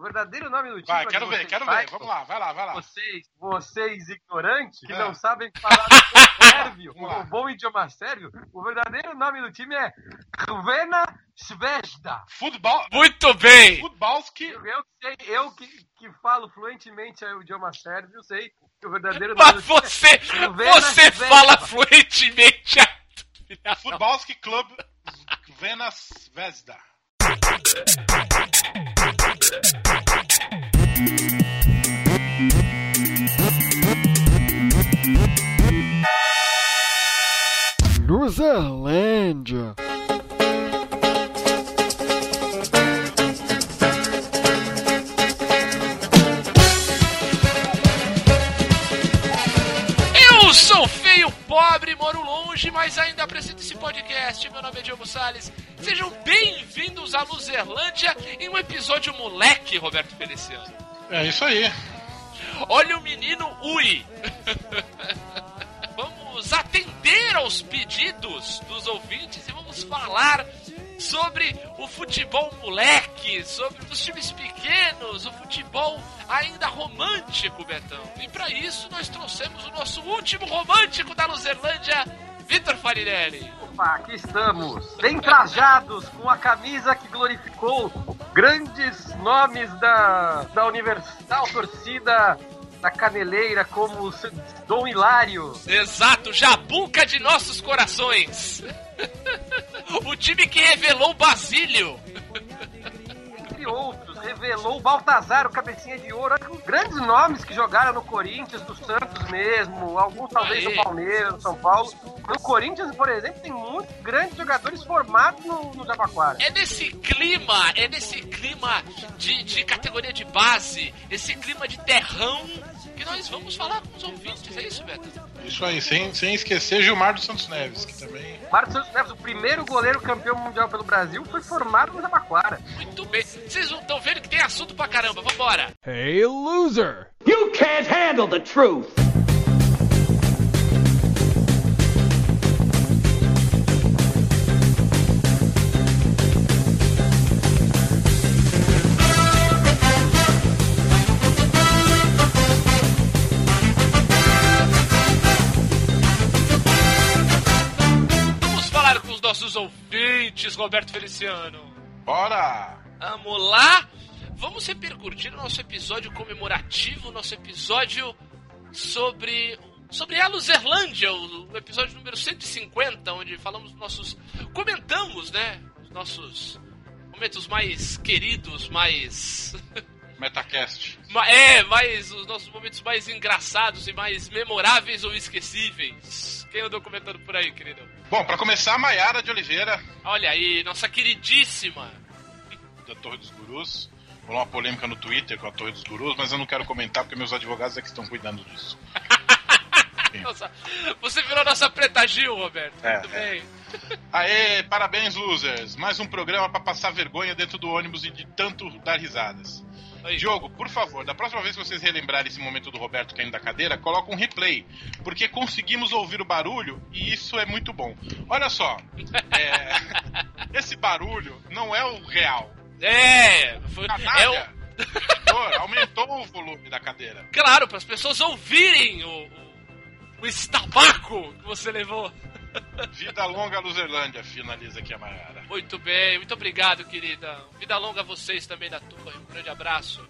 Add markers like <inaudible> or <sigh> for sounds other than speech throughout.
O verdadeiro nome do time. Vai, quero ver, quero ver. Vamos lá, vai lá, vai lá. Vocês, vocês ignorantes, que É. não sabem falar o <laughs> sérvio, o bom idioma sérvio, o verdadeiro nome do time é Crvena Zvezda. Futebol. Muito bem! Futbolski. Eu, eu sei, eu que, que falo fluentemente o idioma sérvio, sei que o verdadeiro nome Mas do time é você, Crvena você Zvezda. fala fluentemente. Futbolski Club Venas Vesda. Luzerlândia. Eu sou feio, pobre, moro longe, mas ainda apresento esse podcast. Meu nome é Diogo Salles. Sejam bem-vindos à Luzerlândia em um episódio moleque, Roberto Feliciano. É isso aí. Olha o menino Ui. <laughs> vamos atender aos pedidos dos ouvintes e vamos falar sobre o futebol moleque, sobre os times pequenos, o futebol ainda romântico, Betão. E para isso nós trouxemos o nosso último romântico da Luzerlândia, Vitor Farinelli. Opa, aqui estamos, bem trajados, com a camisa que glorificou grandes nomes da, da Universal Torcida da Caneleira, como o Dom Hilário. Exato, Jabuca de nossos corações. <laughs> o time que revelou Basílio. entre outros, revelou o Baltazar, o cabecinha de ouro, grandes nomes que jogaram no Corinthians, do Santos mesmo, alguns talvez no Palmeiras, no São Paulo. No Corinthians, por exemplo, tem muitos grandes jogadores formados no, no Jabaquara. É nesse clima, é nesse clima de, de categoria de base, esse clima de terrão, que nós vamos falar com os ouvintes. É isso, Beto? Isso aí, sem, sem esquecer Gilmar dos Santos Neves, que também. Marcos Santos Neves, o primeiro goleiro campeão mundial pelo Brasil, foi formado no Jabaquara. Muito bem. Vocês não estão vendo que tem assunto pra caramba. Vambora. Hey, loser. You can't handle the truth. Os ouvintes, Roberto Feliciano. Bora! Vamos lá. Vamos repercutir o nosso episódio comemorativo, nosso episódio sobre sobre a Luzerlândia, o, episódio número 150, onde falamos nossos comentamos, né, os nossos momentos mais queridos, mais <laughs> Metacast. é, mais os nossos momentos mais engraçados e mais memoráveis ou esquecíveis. Quem andou comentando por aí, querido? Bom, pra começar, Maiara de Oliveira, Olha aí, nossa queridíssima. da Torre dos Gurus. Rolou uma polêmica no Twitter com a Torre dos Gurus, mas eu não quero comentar porque meus advogados é que estão cuidando disso. <laughs> Nossa, você virou nossa preta Gil, Roberto. É, Muito é. bem. Aê, parabéns, losers! Mais um programa pra passar vergonha dentro do ônibus e de tanto dar risadas. Aí. Diogo, por favor, da próxima vez que vocês relembrarem esse momento do Roberto caindo da cadeira, coloca um replay, porque conseguimos ouvir o barulho e isso é muito bom. Olha só, é, <laughs> esse barulho não é o real. É, foi, é Canalha, o, aumentou o volume da cadeira. claro, para as pessoas ouvirem o, o, o estabaco que você levou. Vida longa Luzerlândia, finaliza aqui a Mayara. Muito bem, muito obrigado, querida. Vida longa a vocês também da torre. Um grande abraço.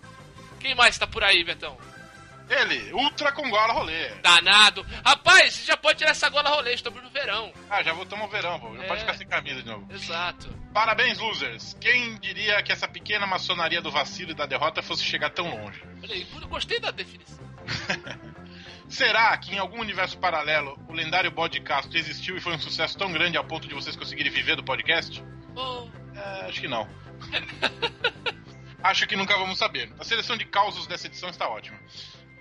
Quem mais tá por aí, Betão? Ele, Ultra com gola rolê. Danado. Rapaz, você já pode tirar essa gola rolê, estamos no verão. Ah, já voltamos ao verão, pô. Já É. pode ficar sem camisa de novo. Exato. Parabéns, losers! Quem diria que essa pequena maçonaria do vacilo e da derrota fosse chegar tão longe? Olha aí, eu gostei da definição. <laughs> Será que em algum universo paralelo o lendário bode Castro existiu e foi um sucesso tão grande ao ponto de vocês conseguirem viver do podcast? Oh, É, acho que não. acho que nunca vamos saber. A seleção de causos dessa edição está ótima.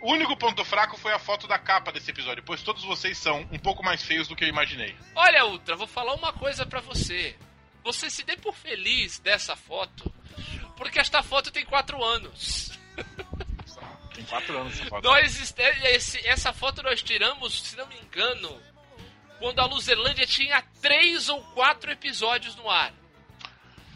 O único ponto fraco foi a foto da capa desse episódio, pois todos vocês são um pouco mais feios do que eu imaginei. Olha, Ultra, vou falar uma coisa pra você. Você se dê por feliz dessa foto, porque esta foto tem quatro anos. <laughs> Tem quatro anos essa foto. Nós, esse- essa foto nós tiramos, se não me engano, quando a Luzerlândia tinha três ou quatro episódios no ar.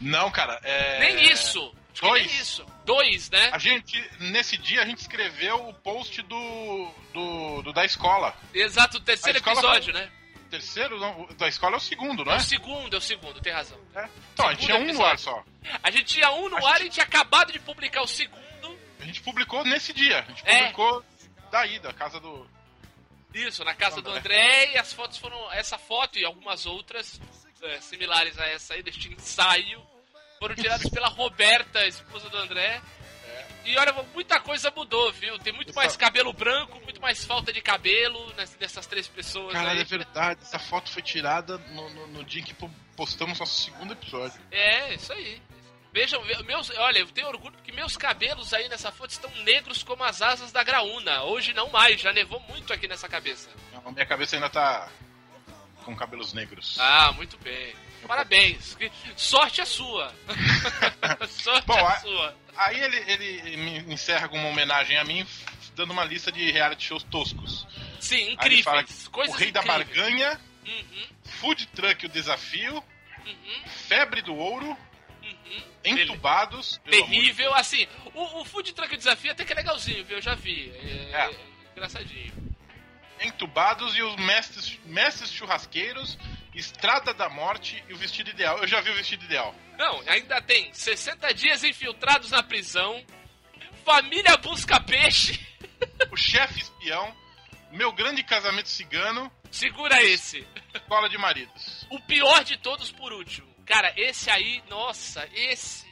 Não, cara, é. Nem isso. Dois. Nem isso. Dois, né? A gente, nesse dia, a gente escreveu o post do, do, do da escola. Exato, o terceiro episódio, foi- né? O terceiro, não, da escola é o segundo, não É é? o segundo, é o segundo, tem razão. É. Então, a gente Segundo tinha um no ar só. A gente tinha um no A ar gente- e tinha acabado de publicar o segundo. A gente publicou nesse dia. A gente É. publicou daí, da casa do. Isso, na casa do André. E as fotos foram. Essa foto e algumas outras é, similares a essa aí, deste ensaio, foram tiradas pela Roberta, esposa do André. E olha, muita coisa mudou, viu? Tem muito mais cabelo branco, muito mais falta de cabelo dessas três pessoas Caralho, aí. é verdade. Essa foto foi tirada no, no, no dia em que po- postamos nosso segundo episódio. É, isso aí. Vejam, ve- meus, olha, eu tenho orgulho porque meus cabelos aí nessa foto estão negros como as asas da graúna. Hoje não mais, já nevou muito aqui nessa cabeça. A minha cabeça ainda tá com cabelos negros. Ah, muito bem. Parabéns. Sorte a sua. <laughs> Sorte Bom, a a- sua. Aí ele, ele me encerra com uma homenagem a mim, dando uma lista de reality shows toscos. Sim, incríveis. fala Coisas o Rei da incríveis. Barganha, Uhum, Food Truck o Desafio, uhum, Febre do Ouro, uhum. Entubados. amor de Terrível, assim. O, o Food Truck Desafio até que é legalzinho, viu? Eu já vi. É, É. é engraçadinho. Entubados e os mestres, mestres churrasqueiros, Estrada da Morte e o Vestido Ideal. Eu já vi o Vestido Ideal. Não, ainda tem 60 dias infiltrados na prisão. Família busca peixe. <laughs> O Chefe Espião, Meu Grande Casamento Cigano, Segura esse. Escola de Maridos. O pior de todos por último. Cara, esse aí, nossa, esse.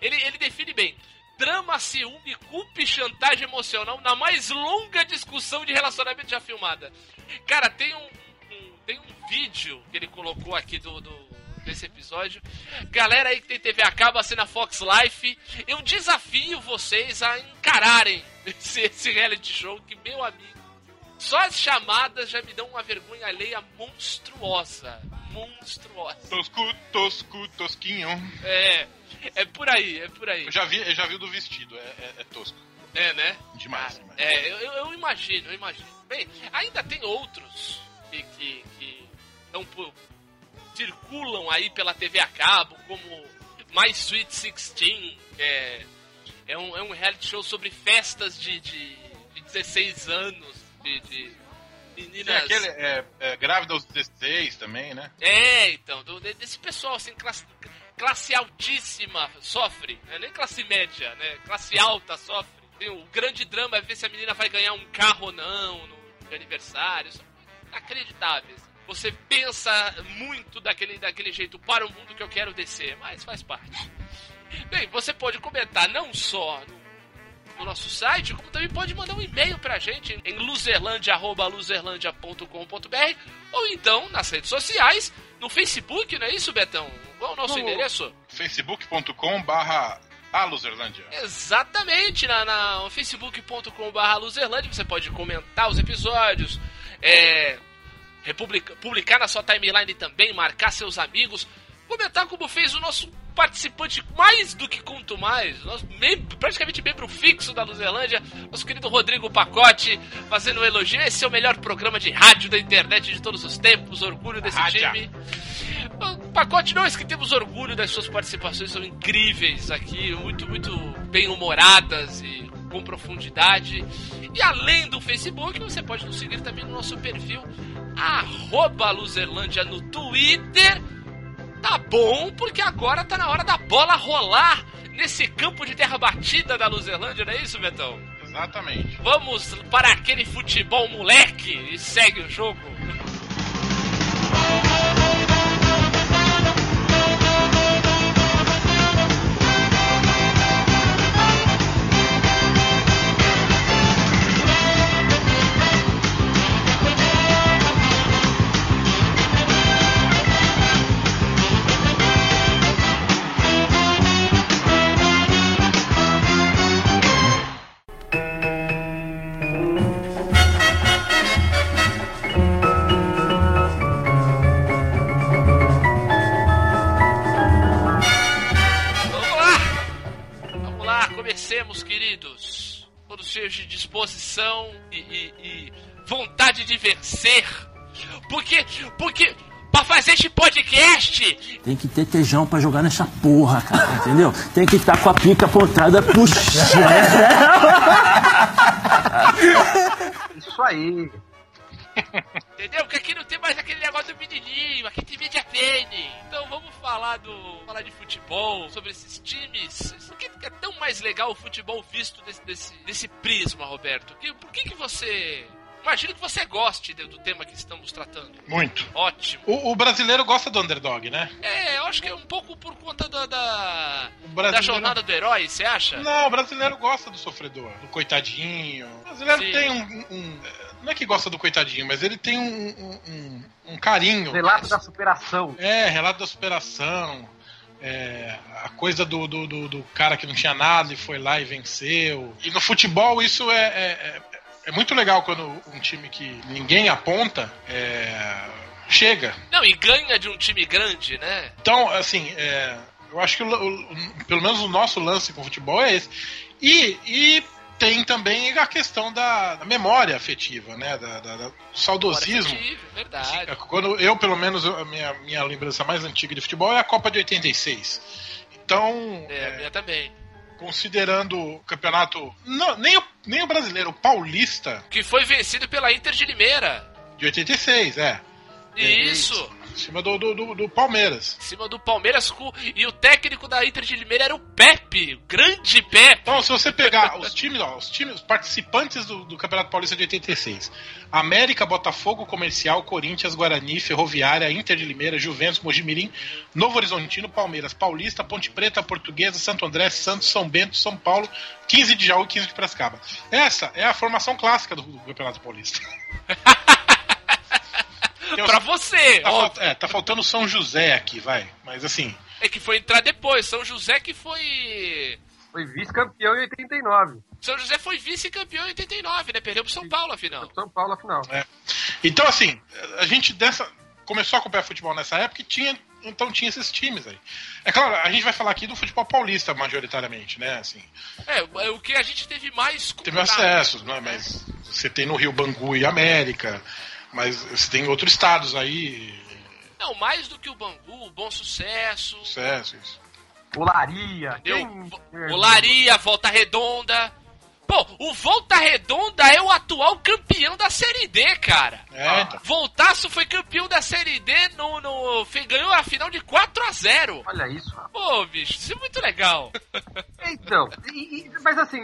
Ele, ele define bem. Drama, ciúme, culpa e chantagem emocional na mais longa discussão de relacionamento já filmada. Cara, tem um, um- tem um vídeo que ele colocou aqui do, do- desse episódio. Galera aí que tem TV a cabo, assim na Fox Life, eu desafio vocês a encararem <laughs> esse, esse reality show que, meu amigo, só as chamadas já me dão uma vergonha alheia monstruosa. Monstruosa. Tosco, tosco, tosquinho. É, é por aí, é por aí. Eu já vi, eu já vi o do vestido, é, é- é tosco. É, né? Demais, Ah, demais. é, eu, eu- imagino, eu imagino. Bem, ainda tem outros que, que, que tão circulam aí pela TV a cabo, como My Sweet 16, que é, é, um, é um reality show sobre festas de, de, de 16 anos, de, de Tem meninas... aquele é, é, grávida aos 16 também, né? É, então, do- de- desse pessoal, assim, classe, classe altíssima sofre, né? nem classe média, né? Classe alta sofre. Tem o grande drama é ver se a menina vai ganhar um carro ou não no de aniversário. São inacreditáveis. Você pensa muito daquele, daquele jeito para o mundo que eu quero descer, mas faz parte. Bem, você pode comentar não só no no nosso site, como também pode mandar um e-mail pra gente em luzerlandia.luzerlandia.com.br ou então nas redes sociais, no Facebook, não é isso, Betão? Qual é o nosso No- endereço? facebook.com barra. Exatamente, na, na facebook.com.br Luzerlândia você pode comentar os episódios, é, republica- publicar na sua timeline também, marcar seus amigos, comentar como fez o nosso participante mais do que conto mais, nosso mem- praticamente membro fixo da Luzerlândia, nosso querido Rodrigo Pacote, fazendo um elogio. Esse é o melhor programa de rádio da internet de todos os tempos, orgulho desse Rádio. time. Pacote, nós que temos orgulho das suas participações, são incríveis aqui, muito, muito bem-humoradas e com profundidade. E além do Facebook, você pode nos seguir também no nosso perfil, arroba Luzerlândia no Twitter. Tá bom, porque agora tá na hora da bola rolar nesse campo de terra batida da Luzerlândia, não é isso, Betão? Exatamente. Vamos para aquele futebol moleque e segue o jogo. De vencer. Porque, porque, pra fazer este podcast. Tem que ter tejão pra jogar nessa porra, cara, entendeu? Tem que estar com a pica apontada pro. Isso aí. Entendeu? Porque aqui não tem mais aquele negócio do menininho, aqui tem media pene. Então vamos falar do. falar de futebol, sobre esses times. Por que é tão mais legal o futebol visto desse, desse, desse prisma, Roberto? Que- Por que, que você. Imagino que você goste do do tema que estamos tratando. Muito. Ótimo. O, o brasileiro gosta do underdog, né? É, eu acho que é um pouco por conta da, da, O da brasileiro... jornada do herói, você acha? Não, o brasileiro gosta do sofredor, do coitadinho. O brasileiro Sim. tem um, um- Não é que gosta do coitadinho, mas ele tem um, um, um- um carinho. Relato da superação. É, relato da superação. é, a coisa do, do, do- do cara que não tinha nada e foi lá e venceu. E no futebol isso é, é, é- é muito legal quando um time que ninguém aponta é, chega. Não, e ganha de um time grande, né? Então, assim, é, eu acho que o- o- pelo menos o nosso lance com o futebol é esse. E, e tem também a questão da, da memória afetiva, né? Da, da- da- do saudosismo. É Verdade. É, Quando eu, pelo menos, a minha, minha lembrança mais antiga de futebol é a Copa de 86. Então, É, a é, minha também. Considerando o campeonato. Não, nem, o, nem o brasileiro, o paulista Que foi vencido pela Inter de Limeira. de 86, é. Isso. Em cima do, do, do- do Palmeiras. Em cima do Palmeiras. E o técnico da Inter de Limeira era o Pepe. O grande Pepe. Então, se você pegar os times, ó, os times, os participantes do, do Campeonato Paulista de 86: América, Botafogo, Comercial, Corinthians, Guarani, Ferroviária, Inter de Limeira, Juventus, Mojimirim, Novo Horizontino, Palmeiras, Paulista, Ponte Preta, Portuguesa, Santo André, Santos, São Bento, São Paulo, 15 de Jaú e 15 de Piracicaba. Essa é a formação clássica do, do Campeonato Paulista. <laughs> Tem Pra você. tá, ó. é, tá faltando São José aqui, vai. Mas assim, É que foi entrar depois. São José que foi. Foi vice-campeão em 89. São José foi vice-campeão em 89, né? Perdeu pro São Paulo, afinal. São Paulo, afinal. É. Então, assim, a gente dessa começou a acompanhar futebol nessa época e tinha, então tinha esses times aí. É claro, a gente vai falar aqui do futebol paulista majoritariamente, né? Assim, É, é o que a gente teve mais teve acessos, né? Mas você tem no Rio Bangu e América, mas você tem outros estados aí, Não, mais do que o Bangu, o Bom Sucesso. sucessos. Olaria. Eu, Quem- Olaria, Volta Redonda. Pô, o Volta Redonda é o atual campeão da Série D, cara. É, então. Voltaço foi campeão da Série D no, no ganhou a final de 4 a 0 Olha isso, rapaz. Pô, bicho, isso é muito legal. <laughs> Então, e- e- mas assim,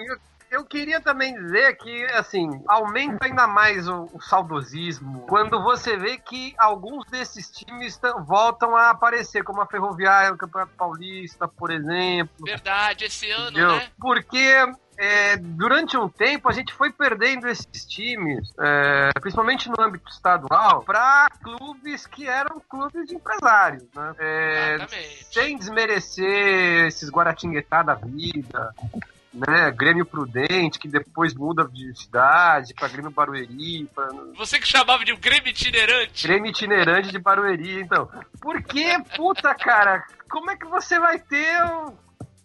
eu, queria também dizer que, assim, aumenta ainda mais o, o saudosismo quando você vê que alguns desses times voltam a aparecer, como a Ferroviária no Campeonato Paulista, por exemplo. Verdade, esse ano, Entendeu? né? Porque é, durante um tempo a gente foi perdendo esses times, é, principalmente no âmbito estadual, para clubes que eram clubes de empresários, né? É, Exatamente. sem desmerecer esses Guaratinguetá da vida, né? Grêmio Prudente, que depois muda de cidade para Grêmio Barueri, pra Você que chamava de um Grêmio itinerante. Grêmio itinerante de Barueri, então. Porque, puta, cara, como é que você vai ter um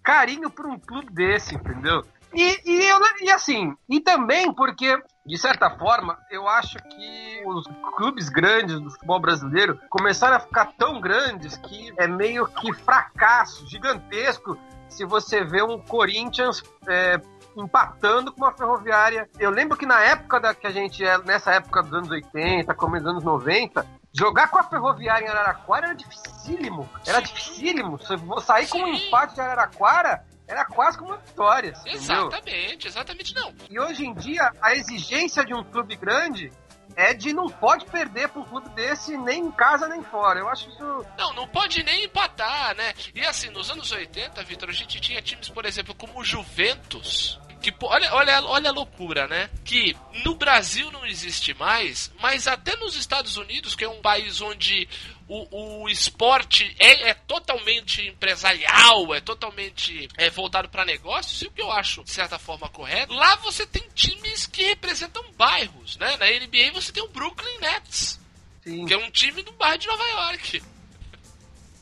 carinho por um clube desse, entendeu? E, e, eu- e assim, e também porque, de certa forma, eu acho que os clubes grandes do futebol brasileiro começaram a ficar tão grandes que é meio que fracasso gigantesco se você vê um Corinthians é, empatando com uma ferroviária. Eu lembro que na época da que a gente é, nessa época dos anos 80, começo dos anos 90, jogar com a ferroviária em Araraquara era dificílimo. Era dificílimo. Eu sair com um empate de Araraquara, era quase como uma vitória. Entendeu? Exatamente, exatamente não. E hoje em dia, a exigência de um clube grande é de não pode perder para um clube desse nem em casa nem fora. Eu acho isso. Não, não pode nem empatar, né? E assim, nos anos 80, Vitor, a gente tinha times, por exemplo, como o Juventus. Que, olha, olha, olha a loucura, né? Que no Brasil não existe mais, mas até nos Estados Unidos, que é um país onde o, o esporte é, é totalmente empresarial, é totalmente é, voltado para negócios, e o que eu acho, de certa forma, correto, lá você tem times que representam bairros, né? Na NBA você tem o Brooklyn Nets, Sim. que é um time do bairro de Nova York.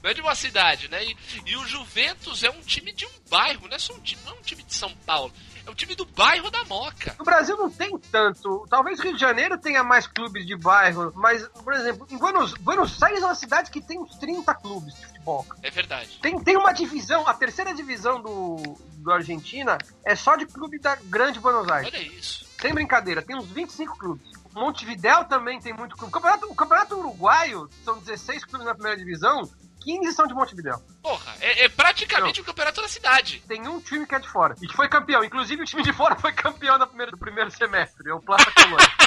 Não é de uma cidade, né? E, e o Juventus é um time de um bairro, não é só um time, não é um time de São Paulo. Um time do bairro da Moca. No Brasil não tem tanto. Talvez Rio de Janeiro tenha mais clubes de bairro, mas, por exemplo, em Buenos, Buenos Aires é uma cidade que tem uns 30 clubes de futebol. É verdade. Tem, tem uma divisão, a terceira divisão do, do Argentina é só de clube da Grande Buenos Aires. Olha isso. Sem brincadeira, tem uns 25 clubes. Montevidéu também tem muito clube. O campeonato, o campeonato uruguaio são 16 clubes na primeira divisão, 15 são de Montevidéu. Porra, é, é praticamente o campeonato da cidade. Tem um time que é de fora e que foi campeão. Inclusive o time de fora <laughs> foi campeão da primeira, do primeiro semestre, é o Plaza Colônia. <laughs>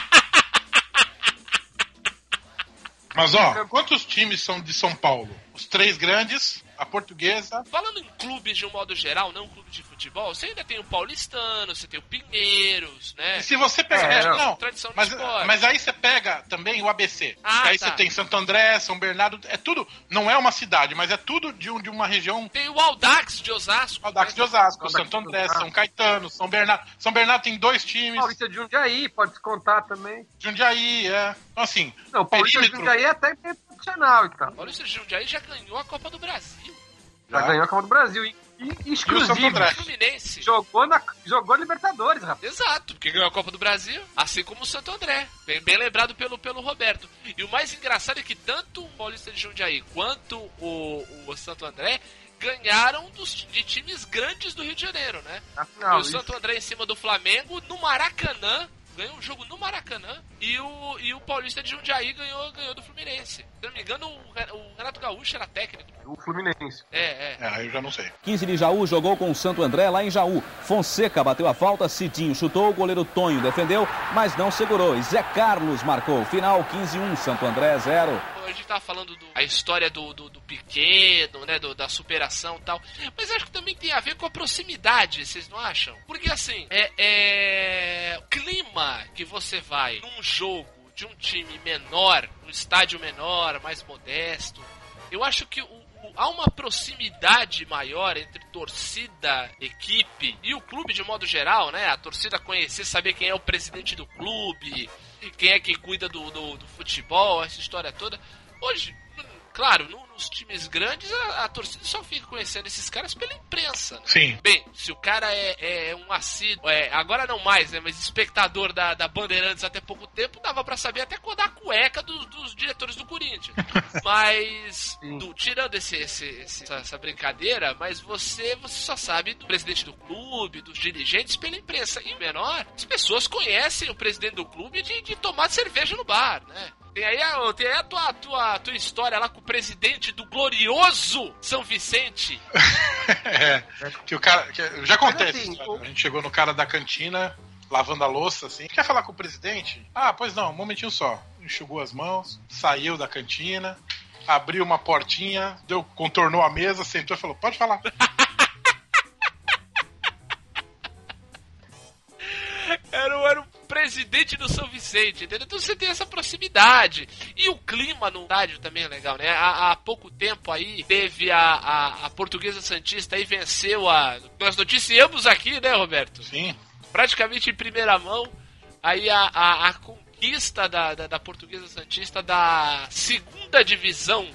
Mas ó, quantos times são de São Paulo? Os três grandes, a portuguesa. Falando em clubes de um modo geral, não clube de futebol, você ainda tem o Paulistano, você tem o Pinheiros, né? E se você pegar. É, não, não. Tradição mas, mas aí você pega também o ABC. Ah, aí tá. você tem Santo André, São Bernardo. É tudo. Não é uma cidade, mas é tudo de, um, de uma região. Tem o Aldax de Osasco. Aldax de? Osasco, Aldax Santo de André. São Caetano, São Bernardo. São Bernardo tem dois times. Paulista de Jundiaí, pode descontar também. Jundiaí, é. Então, assim, Não, o Paulista de Perímetro. Jundiaí é até profissional e tal. Paulista de Jundiaí já ganhou a Copa do Brasil. Já Tá. ganhou a Copa do Brasil. E, e. Fluminense. Jogou, na, jogou Libertadores, rapaz. Exato, porque ganhou a Copa do Brasil, assim como o Santo André. Bem, bem lembrado pelo, pelo Roberto. E o mais engraçado é que tanto o Paulista de Jundiaí quanto o, o Santo André ganharam dos, de times grandes do Rio de Janeiro, né? Afinal, o Santo André em cima do Flamengo no Maracanã. Ganhou um jogo no Maracanã e o, e o Paulista de Jundiaí ganhou, ganhou do Fluminense. Se eu não me engano, o Re- o Renato Gaúcho era técnico. o Fluminense. É, é. é, aí eu já não sei. 15 de Jaú jogou com o Santo André lá em Jaú. Fonseca bateu a falta, Cidinho chutou, o goleiro Tonho defendeu, mas não segurou. E Zé Carlos marcou. Final 15-1, Santo André 0. A gente tava falando do, a história do, do, do pequeno, né? do- da superação e tal. Mas acho que também tem a ver com a proximidade, vocês não acham? Porque assim, é, é. O clima que você vai num jogo de um time menor, um estádio menor, mais modesto, eu acho que o- há uma proximidade maior entre torcida, equipe e o clube de modo geral, né? A torcida conhecer, saber quem é o presidente do clube, quem é que cuida do, do, do futebol, essa história toda. Hoje, hum, claro, no- nos times grandes a, a torcida só fica conhecendo esses caras pela imprensa. Né? Sim. Bem, se o cara é, é um assíduo, é, agora não mais, né? Mas espectador da, da Bandeirantes até pouco tempo, dava pra saber até quando a cueca dos, dos diretores do Corinthians. <laughs> Mas, do- tirando esse, esse- esse- essa, essa brincadeira, mas você, você só sabe do presidente do clube, dos dirigentes pela imprensa. E menor, as pessoas conhecem o presidente do clube de, de tomar cerveja no bar, né? Tem aí a, tem aí a tua, tua, tua história lá com o presidente do glorioso São Vicente. <laughs> É, que o cara. Que, eu já contei essa assim, o- A gente chegou no cara da cantina, lavando a louça, assim. Quer falar com o presidente? Ah, pois não, um momentinho só. Enxugou as mãos, saiu da cantina, abriu uma portinha, deu, contornou a mesa, sentou e falou: pode falar. <laughs> Era, era o presidente do São Vicente, entendeu? Então você tem essa proximidade. E o clima no estádio também é legal, né? Há, há pouco tempo aí teve a, a, a Portuguesa Santista e venceu a. Nós noticiamos aqui, né, Roberto? Sim. praticamente em primeira mão aí a, a, a conquista da, da, da Portuguesa Santista da segunda divisão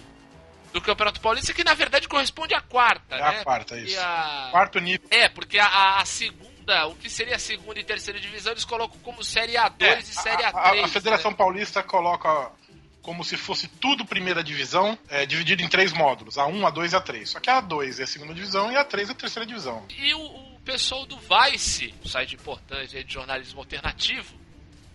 do Campeonato Paulista, que na verdade corresponde à quarta, É né? a quarta, isso. a- Quarto nível. É, porque a, a- a segunda, o que seria a segunda e terceira divisão, eles colocam como Série A2 É, e Série a, A3. a- a Federação né? Paulista coloca como se fosse tudo primeira divisão, é, dividido em três módulos: A1, A2 e A3. Só que a A2 é a segunda divisão e a A3 é a terceira divisão. E o, o pessoal do Vice, um site importante de jornalismo alternativo,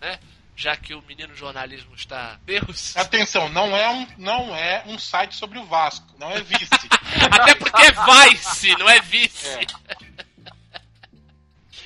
né? Já que o menino jornalismo está Deus. <laughs> Atenção, não é um, não é um site sobre o Vasco, não é vice. <laughs> Até porque é Vice, não é vice.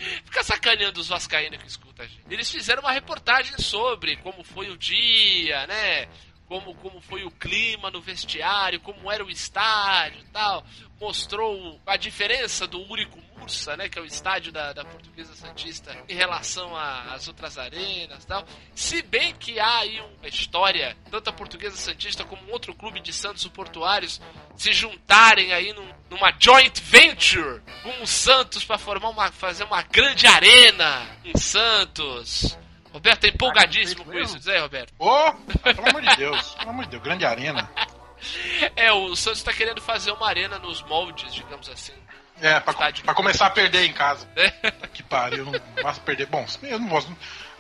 <laughs> Fica sacaneando os vascaínos que escutam a gente. Eles fizeram uma reportagem sobre como foi o dia, né? Como, como foi o clima no vestiário, como era o estádio tal. Mostrou a diferença do Úrico Mursa, né? Que é o estádio da, da Portuguesa Santista em relação às outras arenas tal. Se bem que há aí uma história, tanto a Portuguesa Santista como outro clube de Santos, Portuários, se juntarem aí num- numa joint venture com o Santos para formar uma, fazer uma grande arena em Santos. Roberto é empolgadíssimo com isso, diz aí, Roberto. Ô, pelo amor de Deus, pelo amor de Deus, grande arena. É, o Santos tá querendo fazer uma arena nos moldes, digamos assim, É, pra, pra começar a perder em casa. É. Que pariu, não basta perder. Bom, eu não vou.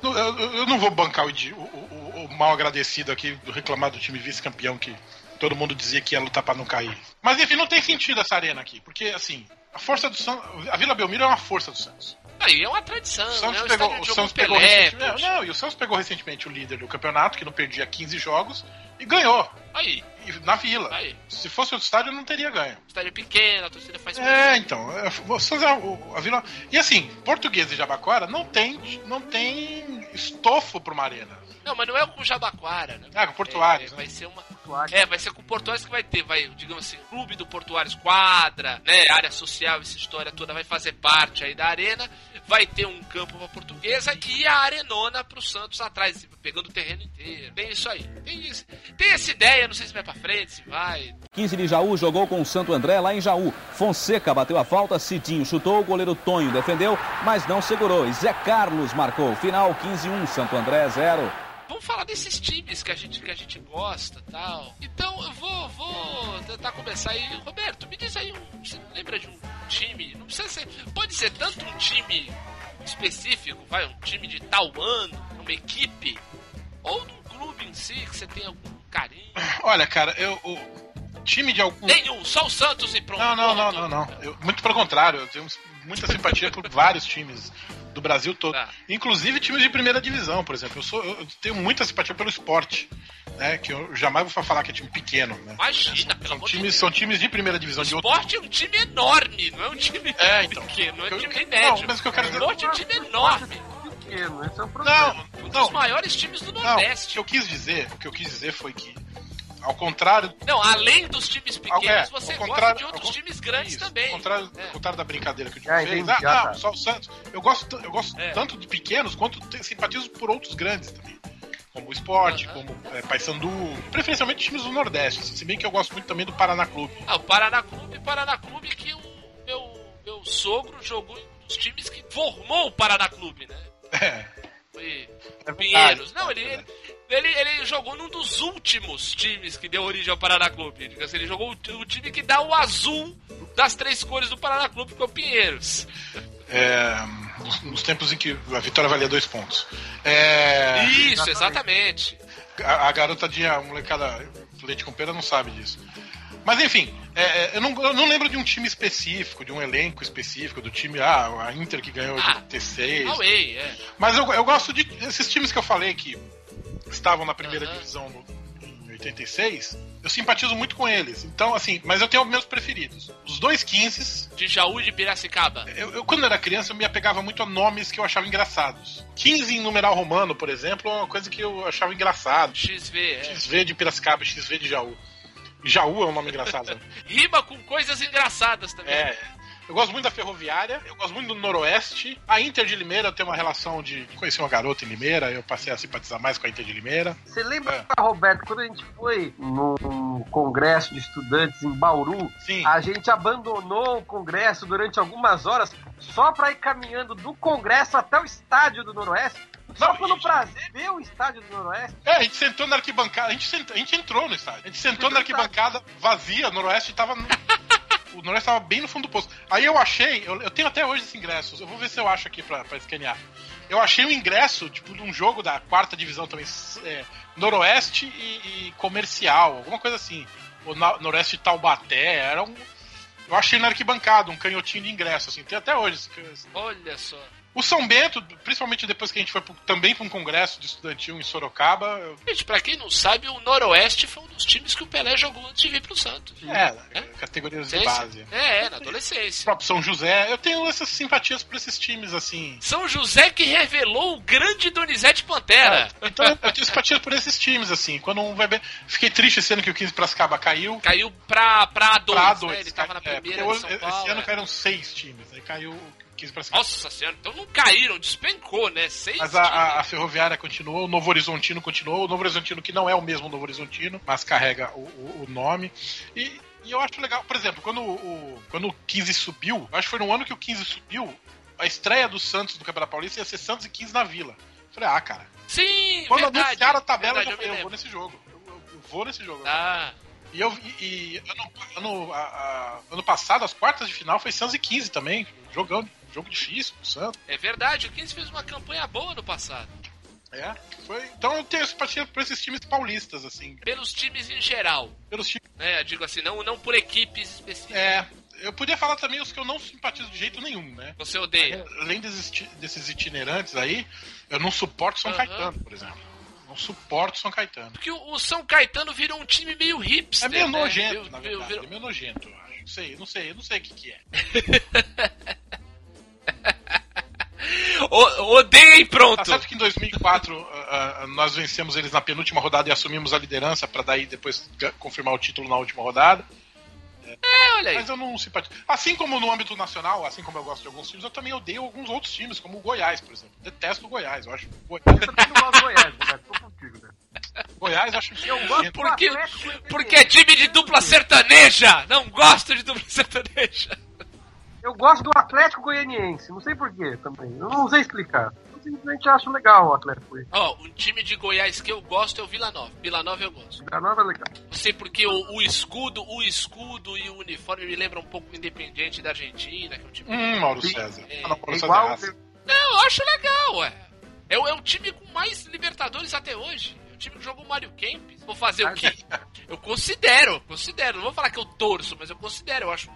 não- Eu, eu não vou bancar o, o- o- o mal agradecido aqui do reclamar do time vice-campeão que todo mundo dizia que ia lutar pra não cair. Mas enfim, não tem sentido essa arena aqui, porque assim, a força do Santos. A Vila Belmiro é uma força do Santos. Aí é uma tradição, O né? Santos O pegou, estádio o jogou Santos pegou Pelé, recentemente. Não, e o Santos pegou recentemente o líder do campeonato, que não perdia 15 jogos, e ganhou. Aí, E na vila. aí. Se fosse outro estádio, não teria ganho. O estádio é pequeno, a torcida faz É, então. é, o Santos é o- a vila. E assim, português e Jabaquara não tem, não tem estofo pra uma arena. Não, mas não é com o Jabaquara, né? Ah, com Portuários, É, né? vai ser uma. É, vai ser com o Portuários que vai ter, vai, digamos assim, clube do Portuários quadra, né? Área social, essa história toda vai fazer parte aí da arena. Vai ter um campo pra portuguesa e a arenona pro Santos atrás, pegando o terreno inteiro. Tem isso aí. Tem, isso, tem essa ideia, não sei se vai pra frente, se vai. 15 de Jaú jogou com o Santo André lá em Jaú. Fonseca bateu a falta, Cidinho chutou, o goleiro Tonho defendeu, mas não segurou. E Zé Carlos marcou. Final 15-1, Santo André 0. Vamos falar desses times que a gente, que a gente gosta tal. Então eu vou, vou tentar começar aí. Roberto, me diz aí, um, você lembra de um time? Não precisa ser. Pode ser tanto um time específico, vai, um time de tal ano, uma equipe, ou de um clube em si que você tem algum carinho. Olha, cara, eu. O time de algum. Nenhum, só o Santos e pronto. Não, não, não, não, não. Eu- muito pelo contrário, eu tenho muita simpatia por vários times do Brasil todo. Tá. Inclusive times de primeira divisão, por exemplo. Eu, sou, eu tenho muita simpatia pelo esporte. Né, que eu jamais vou falar que é time pequeno. Né? Imagina, pelo São amor de times, Deus. são times de primeira divisão O de outro. esporte é um time enorme, não é um time É, então. pequeno, não é um Eu- time não, médio. mas o que eu quero o dizer- esporte é um time enorme. Pequeno, esse é o problema. Não, Um dos não, maiores times do não. O Nordeste. que eu quis dizer, o que eu quis dizer foi que, ao contrário Não, além dos times pequenos, É, você gosta de outros times grandes Isso, também. Ao contrário, É. ao contrário da brincadeira que o Diogo Ah, fez. entendi, Ah, não, tá. só o Santos. Eu gosto, eu gosto É. tanto de pequenos quanto simpatizo por outros grandes também. Como o esporte, Aham. como é, Paysandu, preferencialmente times do Nordeste. Se bem que eu gosto muito também do Paraná Clube. Ah, o Paraná Clube, Paraná Clube que o meu, meu sogro jogou em um dos times que formou o Paraná Clube, né? É, Foi é Pinheiros. Não, ele, é ele, ele, ele jogou num dos últimos times que deu origem ao Paraná Clube. Ele jogou o, time que dá o azul das três cores do Paraná Clube, que é o Pinheiros. É, nos, tempos em que a vitória valia dois pontos. É, Isso, exatamente. a, a garotadinha, a molecada leite com pera não sabe disso. Mas enfim, é, é, eu, não, eu não lembro de um time específico, de um elenco específico, do time, ah, a Inter que ganhou Ah, de T6. Away, é. Mas eu, eu gosto de. Esses times que eu falei que estavam na primeira Aham. divisão no, em 86, eu simpatizo muito com eles. Então, assim, mas eu tenho meus preferidos. Os dois 15, De Jaú e de Piracicaba. eu, eu, quando era criança, eu me apegava muito a nomes que eu achava engraçados. 15 em numeral romano, por exemplo, é uma coisa que eu achava engraçado. XV, é. XV de Piracicaba, XV de Jaú. Jaú é um nome engraçado. <laughs> Rima com coisas engraçadas também. É. Eu gosto muito da Ferroviária, eu gosto muito do Noroeste. A Inter de Limeira tenho uma relação de conhecer uma garota em Limeira, eu passei a simpatizar mais com a Inter de Limeira. Você lembra, É. Roberto, quando a gente foi num congresso de estudantes em Bauru, Sim. a gente abandonou o congresso durante algumas horas só pra ir caminhando do congresso até o estádio do Noroeste? Só pelo gente. prazer ver o estádio do Noroeste? É, a gente sentou na arquibancada, a gente, sent- a gente entrou no estádio. A gente sentou na arquibancada vazia, o Noroeste tava. <laughs> o Noroeste tava bem no fundo do poço. Aí eu achei, eu, eu tenho até hoje esse ingresso, eu vou ver se eu acho aqui pra, pra escanear. Eu achei um ingresso, tipo, de um jogo da quarta divisão também, é, Noroeste e, e Comercial, alguma coisa assim. O Na- Noroeste Taubaté, era um. Eu achei na arquibancada, um canhotinho de ingresso, assim, tem até hoje. Olha só. O São Bento, principalmente depois que a gente foi pro- também para um congresso de estudantil em Sorocaba, eu- Gente, pra quem não sabe, o Noroeste foi um dos times que o Pelé jogou antes de vir pro Santos. É, É? categorias de base. É, é, na O adolescência. próprio São José, eu tenho essas simpatias por esses times, assim. São José que revelou o grande Donizete Pantera. Então eu tenho simpatia por esses times, assim. Quando um vai bem. Fiquei triste ano que o 15 Piracicaba caiu. Caiu pra, pra A2, Pra né? dois. Ele tava na É, primeira de São esse Paulo. ano é. caíram seis times. Aí caiu o 15 Piracicaba. Nossa senhora, então não caíram, despencou, né? Seis Mas a, a- a. Ferroviária continuou, o Novo Horizontino continuou, o Novo Horizontino que não é o mesmo Novo Horizontino, mas carrega o, o- o nome. E, e eu acho legal, por exemplo, quando o, quando o 15 subiu, eu acho que foi no ano que o 15 subiu, a estreia do Santos do Campeonato Paulista ia ser Santos e 15 na Vila. Eu falei, ah, cara, Sim, quando verdade. anunciaram a tabela, verdade, eu, falei, me eu vou nesse jogo. Eu, eu- eu vou nesse jogo. Ah, E, eu, e, e ano, ano, a- a- ano passado, as quartas de final, foi Santos e 15 também. Jogão, jogo difícil pro Santos. É verdade, o 15 fez uma campanha boa no passado. É, foi. Então eu tenho simpatia por esses times paulistas, assim. Pelos times em geral. Pelos times. Né? Eu digo assim, não, não por equipes específicas. É. Eu podia falar também os que eu não simpatizo de jeito nenhum, né? Você odeia. Além desses, ti- desses itinerantes aí, eu não suporto São Aham. Caetano, por exemplo. Não suporto São Caetano. Porque o, São Caetano virou um time meio hipster. É meio né? nojento, Virou- na verdade. virou- É meio nojento, eu acho. Não sei, não sei, não sei o que, que é. <laughs> O- odeia e Tá pronto. certo que em 2004 ah, ah, nós vencemos eles na penúltima rodada e assumimos a liderança pra daí depois confirmar o título na última rodada. É, olha aí. Mas eu não simpatizo. Assim como no âmbito nacional, assim como eu gosto de alguns times, eu também odeio alguns outros times, como o Goiás, por exemplo. Detesto o Goiás, eu acho. o Goi- Eu também não gosto do Goiás, Roberto. Tô contigo, né? Goiás eu acho Eu gosto Porque, porque é time de dupla sertaneja. Não gosto de dupla <laughs> sertaneja. Eu gosto do Atlético Goianiense. Não sei porquê também. Eu não sei explicar. Eu simplesmente acho legal o Atlético Goianiense. Ó, um time de Goiás que eu gosto é o Vila Nova. Vila Nova eu gosto. Granada é legal. Não sei porque o, o escudo, o escudo e o uniforme me lembram um pouco o Independiente da Argentina, que é um time. Hum, Mauro César. É, não, É igual. é. Não, eu acho legal, ué. É, o- é o time com mais Libertadores até hoje. É o time que jogou Mario Kempis. Vou fazer o quê? Eu considero, considero. Não vou falar que eu torço, mas eu considero. Eu acho,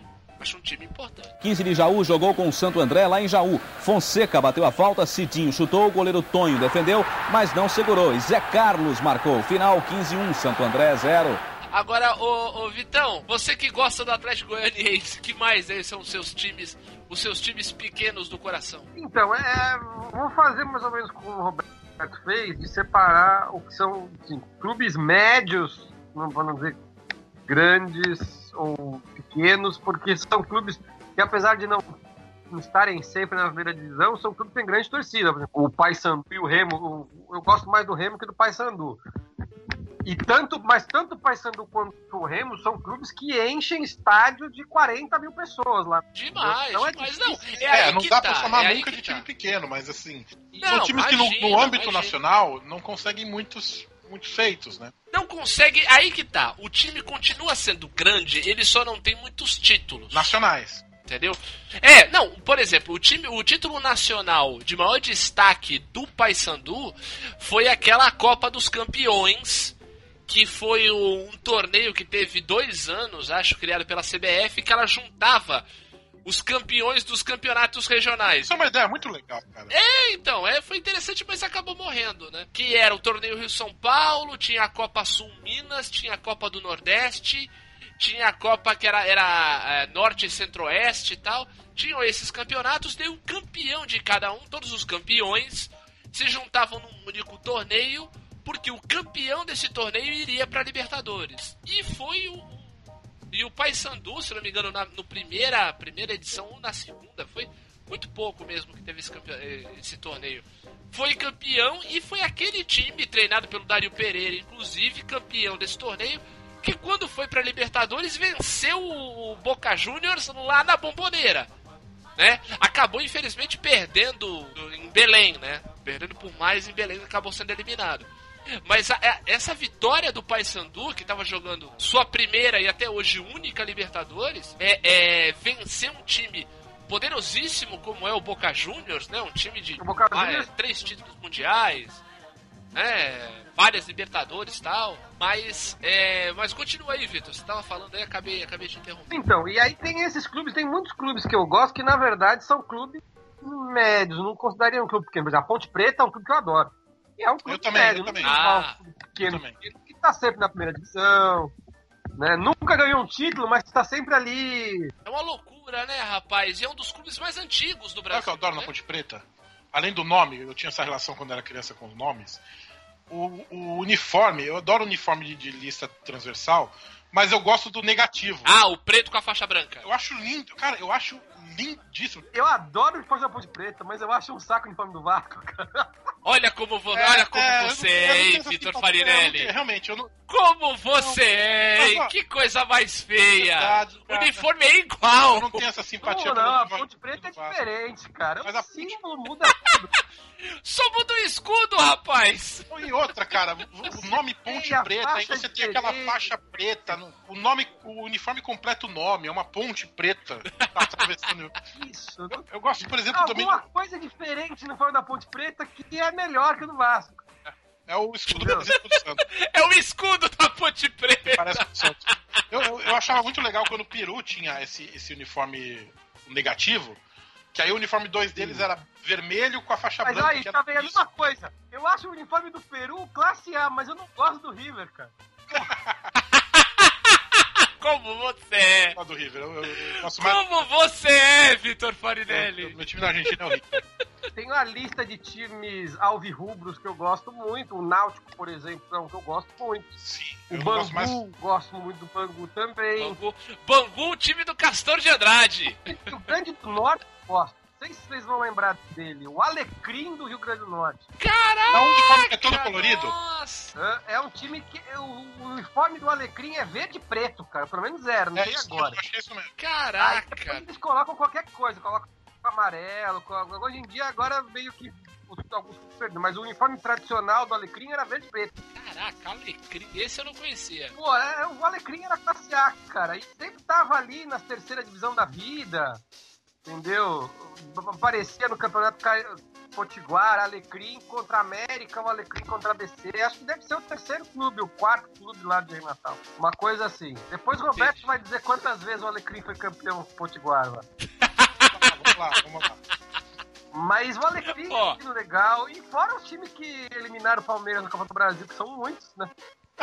acho um time importante. 15 de Jaú jogou com o Santo André lá em Jaú. Fonseca bateu a falta, Cidinho chutou, o goleiro Tonho defendeu, mas não segurou. E Zé Carlos marcou. Final 15-1, Santo André 0. Agora, ô, ô, Vitão, você que gosta do Atlético Goianiense, que mais aí são os seus times, os seus times pequenos do coração? Então, é, vou fazer mais ou menos como o Roberto fez, de separar o que são assim, clubes médios, não vamos dizer grandes ou pequenos, porque são clubes que apesar de não estarem sempre na primeira divisão, são clubes que têm grande torcida. Por exemplo, o Paysandu e o Remo, eu gosto mais do Remo que do Paysandu. E tanto, mas tanto o Paysandu quanto o Remo são clubes que enchem estádio de 40 mil pessoas lá. Demais, Não é demais. Não, é, É, não dá tá, pra chamar é nunca que de tá. time pequeno, mas assim. Não, são times que no, no imagina, âmbito imagina. nacional não conseguem muitos, muitos feitos, né? Não consegue. Aí que tá. O time continua sendo grande, ele só não tem muitos títulos. Nacionais. Entendeu? É, não, por exemplo, o time, o título nacional de maior destaque do Paysandu foi aquela Copa dos Campeões, que foi um torneio que teve dois anos, acho, criado pela CBF, que ela juntava os campeões dos campeonatos regionais. Isso é uma ideia muito legal, cara. É, então, é, foi interessante, mas acabou morrendo, né? Que era o torneio Rio-São Paulo, tinha a Copa Sul Minas, tinha a Copa do Nordeste, tinha a Copa que era, era é, Norte e Centro-Oeste e tal. Tinham esses campeonatos, daí o campeão de cada um, todos os campeões, se juntavam num único torneio, porque o campeão desse torneio iria pra Libertadores. E foi o. E o Paysandu, se não me engano, na no primeira, primeira edição ou na segunda, foi muito pouco mesmo que teve esse, eh, esse torneio. Foi campeão e foi aquele time treinado pelo Dário Pereira, inclusive campeão desse torneio, que quando foi pra Libertadores venceu o Boca Juniors lá na Bomboneira. Né? Acabou infelizmente perdendo em Belém, né? Perdendo por mais em Belém, acabou sendo eliminado. Mas a- a- essa vitória do Paysandu, que estava jogando sua primeira e até hoje única Libertadores, é, é vencer um time poderosíssimo como é o Boca Juniors, né? Um time de ah, é, três títulos mundiais, né? Várias Libertadores e tal. Mas, é, mas continua aí, Vitor. Você estava falando aí, acabei, acabei de interromper. Então, e aí tem esses clubes, tem muitos clubes que eu gosto que na verdade são clubes médios, não consideraria um clube pequeno. Por exemplo, a Ponte Preta é um clube que eu adoro. É um clube Eu também, médio, eu também. Ah, um clube pequeno, eu também. que tá sempre na primeira divisão, né? Nunca ganhou um título, mas está sempre ali. É uma loucura, né, rapaz? E é um dos clubes mais antigos do Sabe o Brasil. que eu adoro né? na Ponte Preta? Além do nome, eu tinha essa relação quando era criança com os nomes. O, o uniforme, eu adoro o uniforme de, de lista transversal, mas eu gosto do negativo. Ah, o preto com a faixa branca. Eu acho lindo, cara, eu acho lindíssimo. Eu adoro o uniforme da Ponte Preta, mas eu acho um saco o uniforme do Vasco, cara. <laughs> Olha como, vo- É, olha como é, eu você eu é, Vitor Farinelli. eu não- Realmente, eu não. Como você é, hein? Que coisa mais feia. verdade, o uniforme é igual. Eu não tenho essa simpatia Não, não, a Ponte Preta é diferente, cara. Mas o a símbolo muda <laughs> tudo. Só muda o escudo, rapaz! E outra, cara, o nome Ponte Preta, aí você tem aquela faixa preta, no- o nome, o uniforme completo o nome, é uma ponte preta. Tá atravessando. Isso. Não Eu gosto, por exemplo, também. Alguma coisa diferente no forma da Ponte Preta que é melhor que o do Vasco. É o escudo do Santos. <laughs> É o escudo da Ponte Preta! Parece o Santos. Eu, eu, eu achava muito legal quando o Peru tinha esse, esse uniforme negativo, que aí o uniforme 2 deles era vermelho com a faixa Mas branca. aí, que tá vendo? A isso. mesma coisa. Eu acho o uniforme do Peru classe A, mas eu não gosto do River, cara. <laughs> Como você é! Ah, do River. Eu, eu, eu gosto mais. Como você é, Vitor eu- Farinelli! Meu time na Argentina é o River. Tem uma lista de times alvirrubros que eu gosto muito. O Náutico, por exemplo, é um que eu gosto muito. Sim. O Bangu, gosto mais. gosto muito do Bangu também. Bangu, Bangu, o time do Castor de Andrade! <laughs> O Grande do Norte, eu gosto. Não sei se vocês vão lembrar dele. O Alecrim do Rio Grande do Norte. Caraca! É um uniforme que é todo colorido? Nossa! É é um time que. O o uniforme do Alecrim é verde e preto, cara. Pelo menos era, não É sei agora. eu achei isso mesmo. Aí Caraca! depois eles colocam qualquer coisa, colocam amarelo, colocam- hoje em dia agora meio que alguns perderam, mas o uniforme tradicional do Alecrim era verde e preto. Caraca, Alecrim, esse eu não conhecia. Pô, é, o Alecrim era classe A, cara, e sempre tava ali na terceira divisão da vida, entendeu? Aparecia no campeonato Ca- Potiguar, Alecrim contra a América, o Alecrim contra a BC. Acho que deve ser o terceiro clube, o quarto clube lá de Natal. Uma coisa assim. Depois o Roberto Entendi. vai dizer quantas vezes o Alecrim foi campeão Potiguar lá. Vamos lá, vamos lá. Mas o Alecrim é um time legal. E fora os times que eliminaram o Palmeiras no Copa do Brasil, que são muitos, né?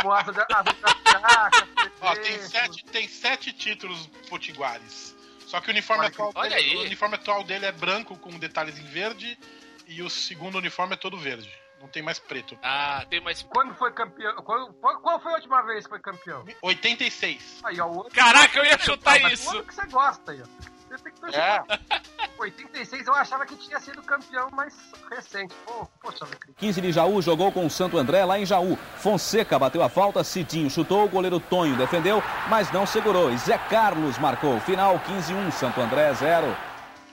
O Asa da Asa da Chaca, Ó, tem sete, tem sete títulos potiguares. Só que o uniforme, atual olha dele, aí. o uniforme atual dele é branco com detalhes em verde e o segundo uniforme é todo verde. Não tem mais preto. Ah, tem mais. Quando foi campeão? Quando- qual, qual foi a última vez que foi campeão? 86. Aí, ó, outro. Caraca, eu ia chutar isso! outro que você gosta aí, ó. Você tem que torcer. É. 86 eu achava que tinha sido campeão mais recente. Pô, poxa, Alecrim. 15 de Jaú jogou com o Santo André lá em Jaú. Fonseca bateu a falta, Cidinho chutou, o goleiro Tonho defendeu, mas não segurou. E Zé Carlos marcou. Final 15-1, Santo André 0.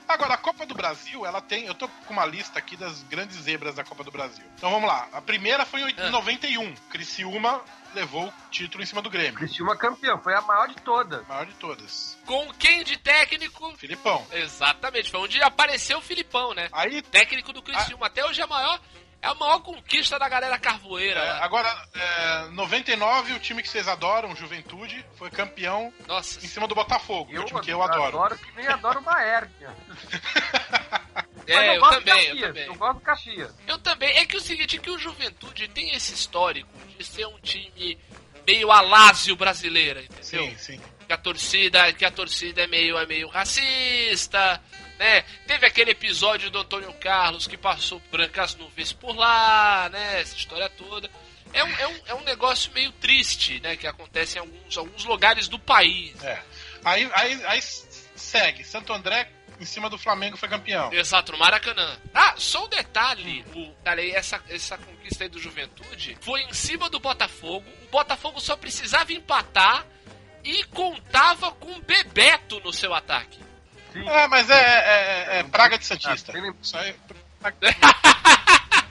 Agora, a Copa do Brasil, ela tem. Eu tô com uma lista aqui das grandes zebras da Copa do Brasil. Então vamos lá. A primeira foi em Ah. 91. Criciúma levou o título em cima do Grêmio. Criciúma campeão, foi a maior de todas. A maior de todas. Com quem de técnico? Filipão. Exatamente, foi onde apareceu o Filipão, né? Aí Técnico do Criciúma. Até hoje é a maior. É a maior conquista da galera carvoeira. É, lá. agora, é, 99, o time que vocês adoram, Juventude, foi campeão Nossa, em cima do Botafogo, que é Eu, o time que eu adoro. que nem adoro uma hérnia. <laughs> é, eu gosto também, do eu Caxias, também. Eu gosto do Caxias. Eu também. É que o seguinte, é que o Juventude tem esse histórico de ser um time meio alásio brasileira, entendeu? Sim, sim. que a torcida, que a torcida é meio, é meio racista, né? Teve aquele episódio do Antônio Carlos que passou brancas nuvens por lá, né? Essa história toda. É um, é um, é um negócio meio triste, né? Que acontece em alguns, alguns lugares do país. É. Aí, aí, aí segue. Santo André em cima do Flamengo foi campeão. Exato, no Maracanã. Ah, só um detalhe. O, cara, essa, essa conquista aí do Juventude foi em cima do Botafogo. O Botafogo só precisava empatar e contava com Bebeto no seu ataque. É, mas é, é, é praga de Santista. Isso aí. <laughs>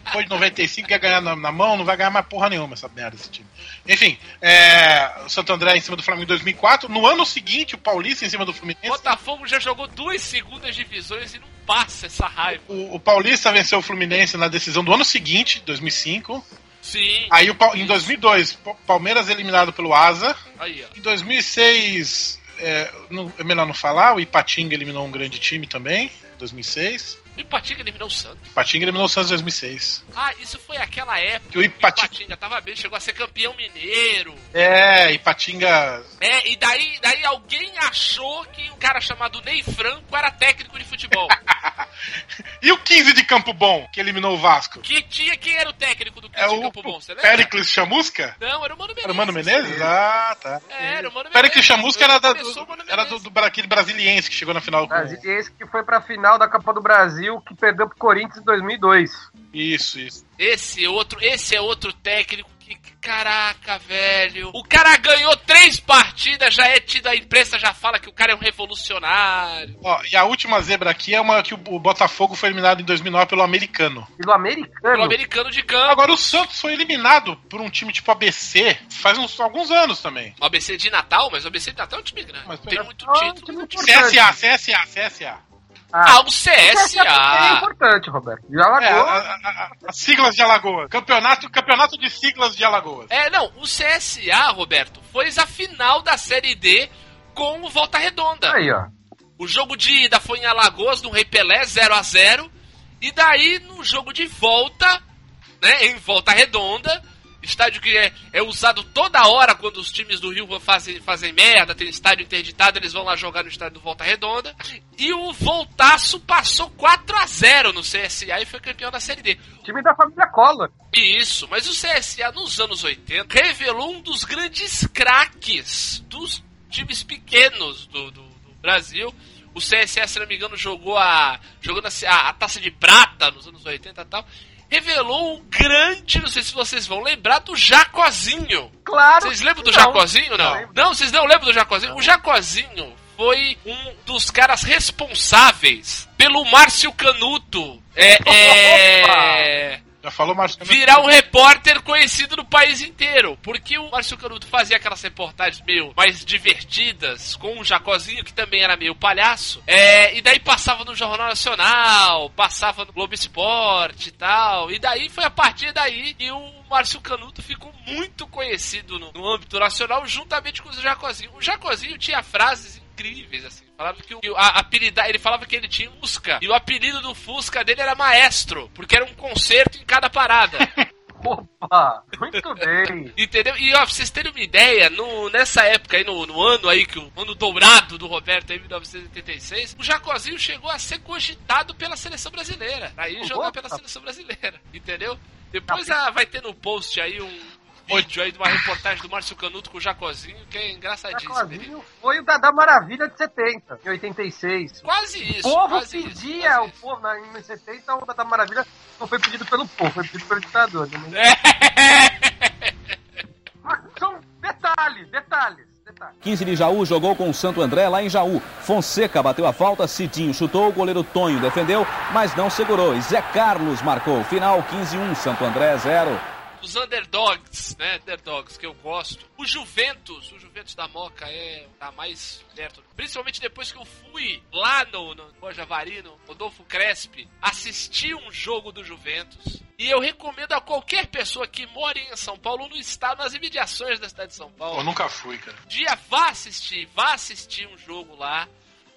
Depois de 95 quer ganhar na, na mão, não vai ganhar mais porra nenhuma essa merda esse time. Enfim, é, o Santo André em cima do Flamengo em 2004. No ano seguinte, o Paulista em cima do Fluminense. Botafogo já jogou duas segundas divisões e não passa essa raiva. O, o Paulista venceu o Fluminense na decisão do ano seguinte, 2005. Sim. Aí o, em 2002, Pa- Palmeiras eliminado pelo Asa. Aí, ó. Em 2006, é, não- é melhor não falar, o Ipatinga eliminou um grande time também, 2006. O Ipatinga eliminou o Santos. Ipatinga eliminou o Santos em 2006. Ah, isso foi aquela época Que o Ipati- Ipatinga tava bem, chegou a ser campeão mineiro. É, Ipatinga. É, e daí, daí alguém achou que um cara chamado Ney Franco era técnico de futebol. <laughs> E o 15 de Campo Bom, que eliminou o Vasco? que tinha, quem era o técnico do É de o Campo Bom, você lembra? Pericles Chamusca? Não, era o Mano Menezes. Era o Mano Menezes? Ah, tá. É, era o Mano Menezes. Pericles Chamusca era, da, do, era do, do, aquele brasiliense que chegou na final com. Brasiliense que foi pra final da Copa do Brasil, que perdeu pro Corinthians em 2002. Isso, isso. Esse outro, esse é outro técnico que caraca, velho. O cara ganhou três partidas, já é tido, a imprensa já fala que o cara é um revolucionário. Ó, e a última zebra aqui é uma que o o Botafogo foi eliminado em 2009 pelo americano. Pelo americano. Pelo americano de campo. Agora o Santos foi eliminado por um time tipo ABC faz uns, alguns anos também. O ABC de Natal, mas o ABC de Natal é um time grande. Mas tem é muito um título. importante. CSA, CSA, CSA. Ah, o É CSA. importante, Roberto. E É, a, Alagoas. a- a- as siglas de Alagoas. Campeonato, campeonato de siglas de Alagoas. É, não, o CSA, Roberto, foi a final da Série D com o Volta Redonda. Aí, ó. O jogo de ida foi em Alagoas, no Rei Pelé, 0 a 0 E daí, no jogo de volta, né, em Volta Redonda, estádio que é, é usado toda hora quando os times do Rio fazem, fazem merda, tem estádio interditado, eles vão lá jogar no estádio do Volta Redonda. E o Voltaço passou 4 a 0 no CSA e foi campeão da Série D. Time da família Collor. Isso, mas o CSA nos anos 80 revelou um dos grandes craques dos times pequenos do, do- do Brasil. O CSA, se não me engano, jogou a jogou a, a taça de prata nos anos 80 e tal. Revelou um grande, não sei se vocês vão lembrar, do Jacozinho. Claro. Vocês lembram do Não. Jacozinho, não? Lembro. Não, vocês não lembram do Jacozinho? O Jacozinho foi um dos caras responsáveis pelo Márcio Canuto é, é, <laughs> Já falou, Márcio. virar um repórter conhecido no país inteiro. Porque o Márcio Canuto fazia aquelas reportagens meio mais divertidas, com o Jacozinho, que também era meio palhaço. É, e daí passava no Jornal Nacional, passava no Globo Esporte e tal. E daí foi a partir daí que o Márcio Canuto ficou muito conhecido no, no âmbito nacional, juntamente com o Jacozinho. O Jacozinho tinha frases incríveis, assim. Falava que o, a, apelida, ele falava que ele tinha Fusca. E o apelido do Fusca dele era Maestro, porque era um concerto em cada parada. <laughs> Opa, muito bem. Entendeu? E ó, pra vocês terem uma ideia, no, nessa época aí, no, no ano aí, que o ano dourado do Roberto aí, 1986, o Jacozinho chegou a ser cogitado pela seleção brasileira. Aí jogar pela seleção brasileira, entendeu? Depois ah, vai ter no post aí um vídeo aí de uma reportagem do Márcio Canuto com o Jacozinho, que é engraçadíssimo. Jacozinho foi o da, da Maravilha de 70, em 86. Quase O isso. povo quase isso, pedia, quase o povo, na, em 70, o da, da Maravilha não foi pedido pelo povo, foi pedido pelo ditador. Né? <laughs> São detalhes, detalhes, detalhes. 15 de Jaú jogou com o Santo André lá em Jaú. Fonseca bateu a falta, Cidinho chutou, o goleiro Tonho defendeu, mas não segurou. E Zé Carlos marcou. Final 15-1, Santo André 0. Os underdogs, né? Underdogs que eu gosto. O Juventus, o Juventus da Moca é a mais certo. Principalmente depois que eu fui lá no, no Bojavari, no Rodolfo Crespi, assistir um jogo do Juventus. E eu recomendo a qualquer pessoa que mora em São Paulo ou no estado, nas imediações da cidade de São Paulo Eu nunca fui, cara. dia vá assistir, vá assistir um jogo lá,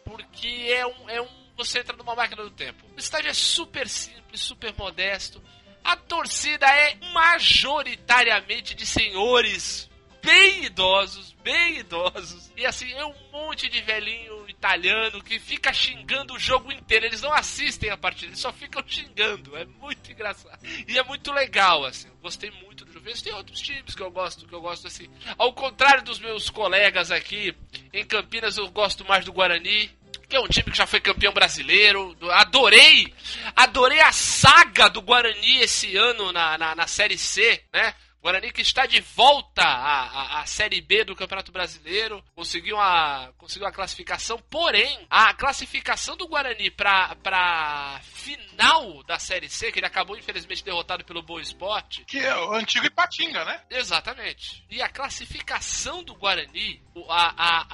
porque é um, é um. Você entra numa máquina do tempo. O estádio é super simples, super modesto. A torcida é majoritariamente de senhores bem idosos, bem idosos. E assim, é um monte de velhinho italiano que fica xingando o jogo inteiro. Eles não assistem a partida, eles só ficam xingando. É muito engraçado. E é muito legal, assim. Eu gostei muito do Juventus. Tem outros times que eu gosto, que eu gosto assim. Ao contrário dos meus colegas aqui, em Campinas eu gosto mais do Guarani. Que é um time que já foi campeão brasileiro. Adorei! Adorei a saga do Guarani esse ano na, na, na Série C, né? Guarani que está de volta à, à, à Série B do Campeonato Brasileiro, conseguiu a, conseguiu a classificação, porém, a classificação do Guarani para para final da Série C, que ele acabou infelizmente derrotado pelo Boa Esporte, Que é o antigo Ipatinga, né? Exatamente. E a classificação do Guarani, a, a,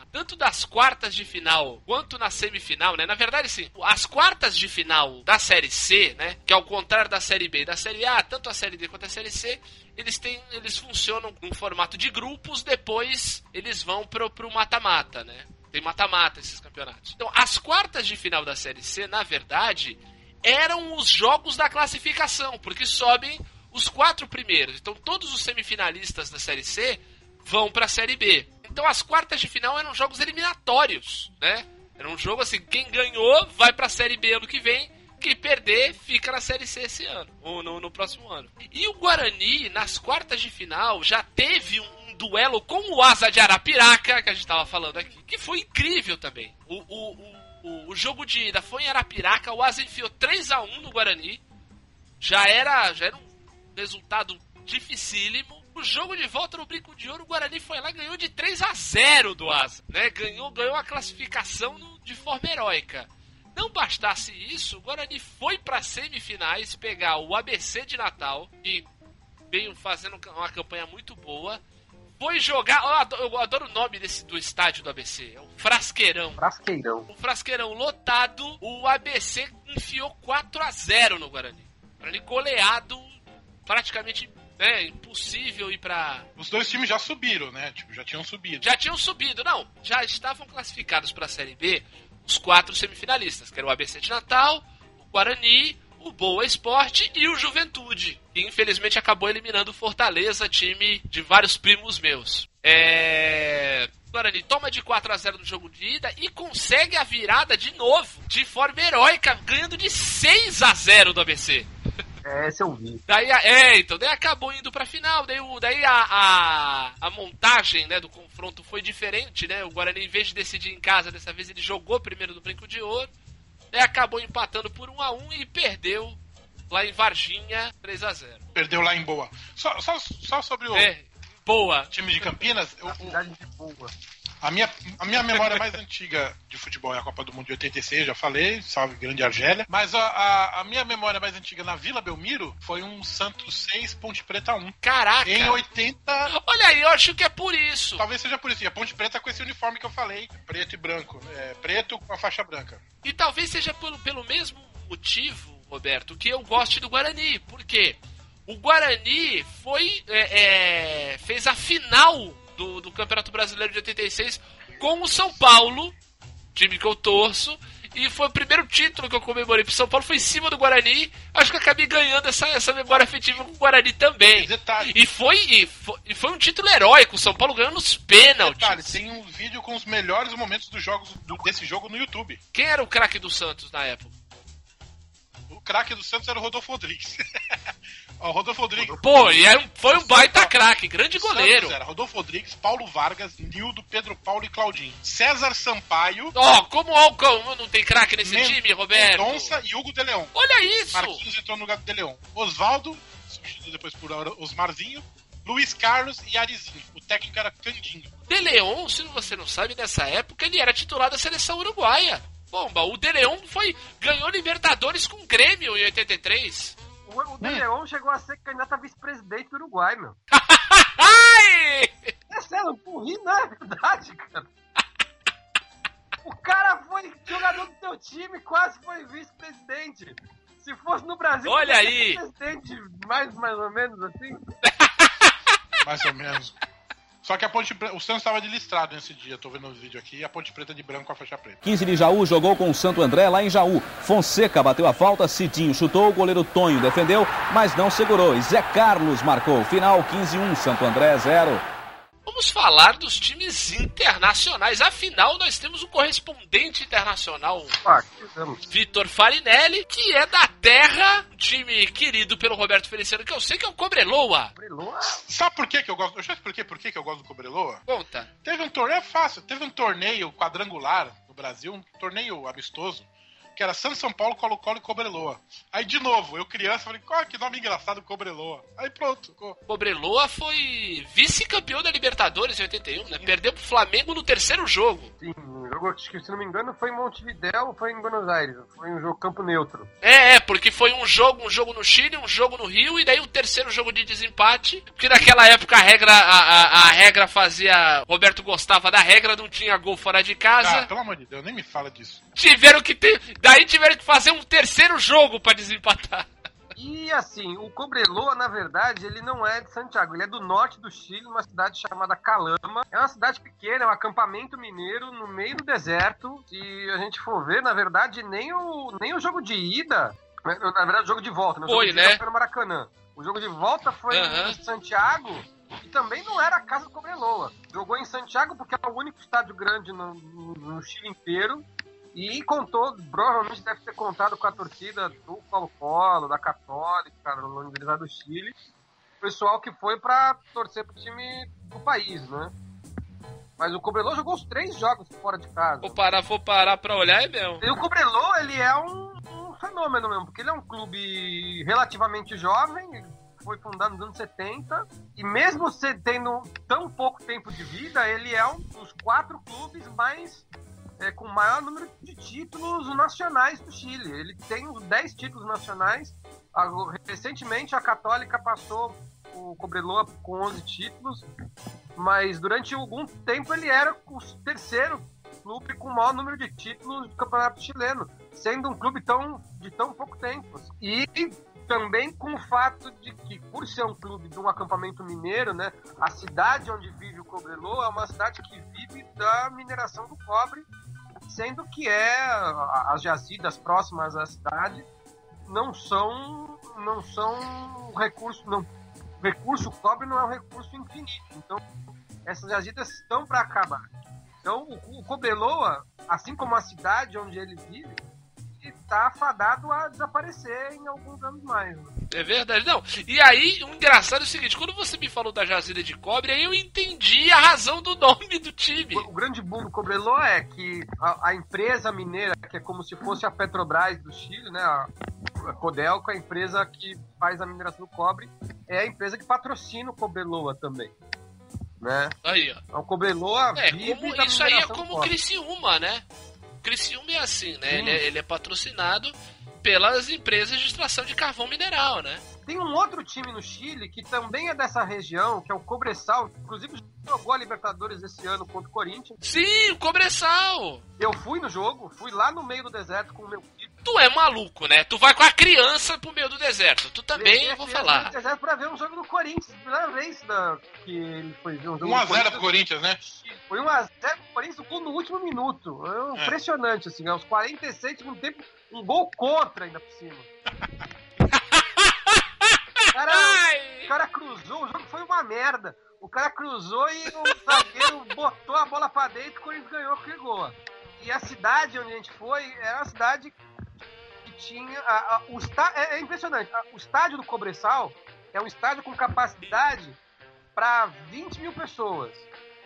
a- tanto das quartas de final quanto na semifinal, né? Na verdade, sim, as quartas de final da Série C, né? Que ao contrário da Série B e da Série A, tanto a Série D quanto a Série C, eles têm, eles funcionam em formato de grupos, depois eles vão pro, pro mata-mata, né? Tem mata-mata esses campeonatos. Então, as quartas de final da Série C, na verdade, eram os jogos da classificação, porque sobem os quatro primeiros. Então todos os semifinalistas da Série C vão para a Série B. Então as quartas de final eram jogos eliminatórios, né? Era um jogo assim, quem ganhou vai para a Série B ano que vem, quem perder fica na Série C esse ano, ou no, no próximo ano. E o Guarani, nas quartas de final, já teve um, duelo com o Asa de Arapiraca, que a gente tava falando aqui, que foi incrível também. O, o, o, o, jogo de ida foi em Arapiraca, o Asa enfiou 3 a 1 no Guarani, já era, já era um resultado dificílimo. O jogo de volta no Brinco de Ouro, o Guarani foi lá ganhou de 3 a 0 do Asa, né? Ganhou, ganhou a classificação no- de forma heróica. Não bastasse isso, o Guarani foi para semifinais pegar o ABC de Natal, que veio fazendo uma campanha muito boa. Foi jogar, eu adoro, eu adoro o nome desse do estádio do ABC, é o Frasqueirão. Frasqueirão. O Frasqueirão lotado, o ABC enfiou 4 a 0 no Guarani. Guarani goleado, praticamente né, impossível ir pra. Os dois times já subiram, né? Tipo, já tinham subido. Já tinham subido, não, já estavam classificados pra Série B os quatro semifinalistas, que era o ABC de Natal, o Guarani, o Boa Esporte e o Juventude, que infelizmente acabou eliminando o Fortaleza, time de vários primos meus. É. Guarani toma de 4 a 0 no jogo de ida e consegue a virada de novo, de forma heróica, ganhando de 6 a 0 do ABC. É, esse eu vi. Daí, a- é, então, daí acabou indo pra final, daí, o, daí a, a, a montagem, né, do confronto foi diferente, né, o Guarani, em vez de decidir em casa, dessa vez ele jogou primeiro no Brinco de Ouro, daí acabou empatando por 1 a 1 e perdeu lá em Varginha 3 a 0 Perdeu lá em Boa. Só, só, só sobre o É, boa. time de Campinas, eu- A o- cidade de boa. A, minha, a minha memória mais antiga de futebol é a Copa do Mundo de 86, já falei, salve Grande Argélia. Mas a, a, a minha memória mais antiga na Vila Belmiro foi um Santos 6, Ponte Preta 1. Caraca. Em 80, Olha aí, eu acho que é por isso. talvez seja por isso. E a Ponte Preta com esse uniforme que eu falei, preto e branco. É, preto com a faixa branca. E talvez seja pelo, pelo mesmo motivo, Roberto, que eu goste do Guarani. Por quê? O Guarani foi. é, é, fez a final do, do Campeonato Brasileiro de 86 com o São Paulo, time que eu torço. E foi o primeiro título que eu comemorei pro São Paulo, foi em cima do Guarani. Acho que acabei ganhando essa, essa memória afetiva com o Guarani também. Detalhe. E foi, e foi, e foi um título heróico, o São Paulo ganhando nos pênaltis. Detalhe, tem um vídeo com os melhores momentos dos jogos do- desse jogo no YouTube. Quem era o craque do Santos na época? O craque do Santos era o Rodolfo Rodrigues. <laughs> Ó, o Rodolfo Rodrigues. Pô, e era um- foi um baita craque, grande goleiro. Santos era Rodolfo Rodrigues, Paulo Vargas, Nildo, Pedro Paulo e Claudinho. César Sampaio, Ó, como, ó, como não tem craque nesse Men- time, Roberto? Mendonça e Hugo de Leon. Olha isso! Marquinhos entrou no lugar do De Leon. Osvaldo, substituído depois por Osmarzinho. Luiz Carlos e Arizinho. O técnico era Candinho. De Leon, se você não sabe, nessa época ele era titular da seleção uruguaia. Bomba, o De Leon foi, ganhou Libertadores com o Grêmio em 83. O, o De Leon chegou a ser candidato a vice-presidente do Uruguai, meu. Ai! <laughs> É sério, por rir não é verdade, cara. O cara foi jogador do teu time, quase foi vice-presidente. Se fosse no Brasil, Olha aí. presidente, mais, mais ou menos assim. <laughs> Mais ou menos. Só que a Ponte Preta, o Santos estava de listrado nesse dia, tô vendo o vídeo aqui, a Ponte Preta de branco com a faixa preta. 15 de Jaú jogou com o Santo André lá em Jaú. Fonseca bateu a falta, Cidinho chutou, o goleiro Tonho defendeu, mas não segurou. E Zé Carlos marcou. Final 15-1, Santo André 0. Vamos falar dos times internacionais. Afinal, nós temos um correspondente internacional, Ah. Vitor Farinelli, que é da terra, um time querido pelo Roberto Feliciano, que eu sei que é o Cobreloa. Brilou. Sabe por que, que eu gosto? Eu já expliquei por que, que eu gosto do Cobreloa? Conta. Teve um torneio, é fácil, teve um torneio quadrangular no Brasil, um torneio amistoso, que era Santos São Paulo, Colo-Colo e Cobreloa. Aí, de novo, eu criança, falei, qual que nome engraçado, Cobreloa. Aí pronto, ficou. Cobreloa foi vice-campeão da Libertadores em 81, né? Perdeu pro Flamengo no terceiro jogo. Sim, o jogo, acho que, se não me engano, foi em Montevidéu ou foi em Buenos Aires. Foi um jogo campo neutro. É, é, porque foi um jogo, um jogo no Chile, um jogo no Rio, e daí o terceiro jogo de desempate. Porque naquela época a regra, a, a, a regra fazia. Roberto gostava da regra, não tinha gol fora de Ah, casa. pelo amor de Deus, nem me fala disso. Tiveram que ter. Daí tiveram que fazer um terceiro jogo pra desempatar. E assim, o Cobreloa, na verdade, ele não é de Santiago, ele é do norte do Chile, uma cidade chamada Calama. É uma cidade pequena, é um acampamento mineiro no meio do deserto. Se a gente for ver, na verdade, nem o, nem o jogo de ida, na verdade, o jogo de volta, né? o Foi, jogo de ida né? foi no Maracanã. O jogo de volta foi em Santiago e também não era a casa do Cobreloa. Jogou em Santiago porque é o único estádio grande no, no- Chile inteiro. E contou, provavelmente deve ter contado com a torcida do Colo-Colo, da Católica, na Universidade do Chile. O pessoal que foi pra torcer pro time do país, né? Mas o Cobreloa jogou os três jogos fora de casa. Vou parar, vou parar pra olhar, é mesmo. E o Cobreloa, ele é um fenômeno mesmo, porque ele é um clube relativamente jovem, foi fundado nos anos 70 e mesmo tendo tão pouco tempo de vida, ele é um dos quatro clubes mais é, com maior número de títulos nacionais do Chile. Ele tem os 10 títulos nacionais. Recentemente a Católica passou o Cobreloa com 11 títulos, mas durante algum tempo ele era o terceiro clube com o maior número de títulos do Campeonato Chileno, sendo um clube tão, de tão pouco tempo. E também com o fato de que, por ser um clube de um acampamento mineiro, né, a cidade onde vive o Cobreloa é uma cidade que vive da mineração do cobre, sendo que é as jazidas próximas à cidade não são não são recursos não recurso cobre não é um recurso infinito então essas jazidas estão para acabar então o, o Cobreloa assim como a cidade onde ele vive está fadado a desaparecer em alguns anos mais né? É verdade, não. E aí, o engraçado é o seguinte: quando você me falou da jazida de cobre, aí eu entendi a razão do nome do time. O, o grande boom do Cobreloa é que a, a empresa mineira, que é como se fosse a Petrobras do Chile, né? A, a Codelco, a empresa que faz a mineração do cobre, é a empresa que patrocina o Cobreloa também. Né? Aí, ó. Então, O Cobreloa É, como, isso aí é como. Criciúma, né? Criciúma é assim, né? Ele é, ele é patrocinado pelas empresas de extração de carvão mineral, né? Tem um outro time no Chile que também é dessa região, que é o Cobressal, inclusive jogou a Libertadores esse ano contra o Corinthians. Sim, o Cobressal! Eu fui no jogo, fui lá no meio do deserto com o meu. Tu é maluco, né? Tu vai com a criança pro meio do deserto. Tu também, eu vou falar. no deserto pra ver um jogo do Corinthians. Primeira vez da, que ele foi ver um jogo 1x0 do pro Corinthians, né? Foi 1x0 pro Corinthians, gol no último minuto. É É. impressionante, assim, aos 46 do segundo tempo, um gol contra ainda por cima. O cara, Ai! o cara cruzou, o jogo foi uma merda. O cara cruzou e o zagueiro <laughs> botou a bola pra dentro e o Corinthians ganhou, pegou. E a cidade onde a gente foi era uma cidade que tinha. a- a- o está, é, é impressionante. a- o estádio do Cobressal é um estádio com capacidade para 20 mil pessoas.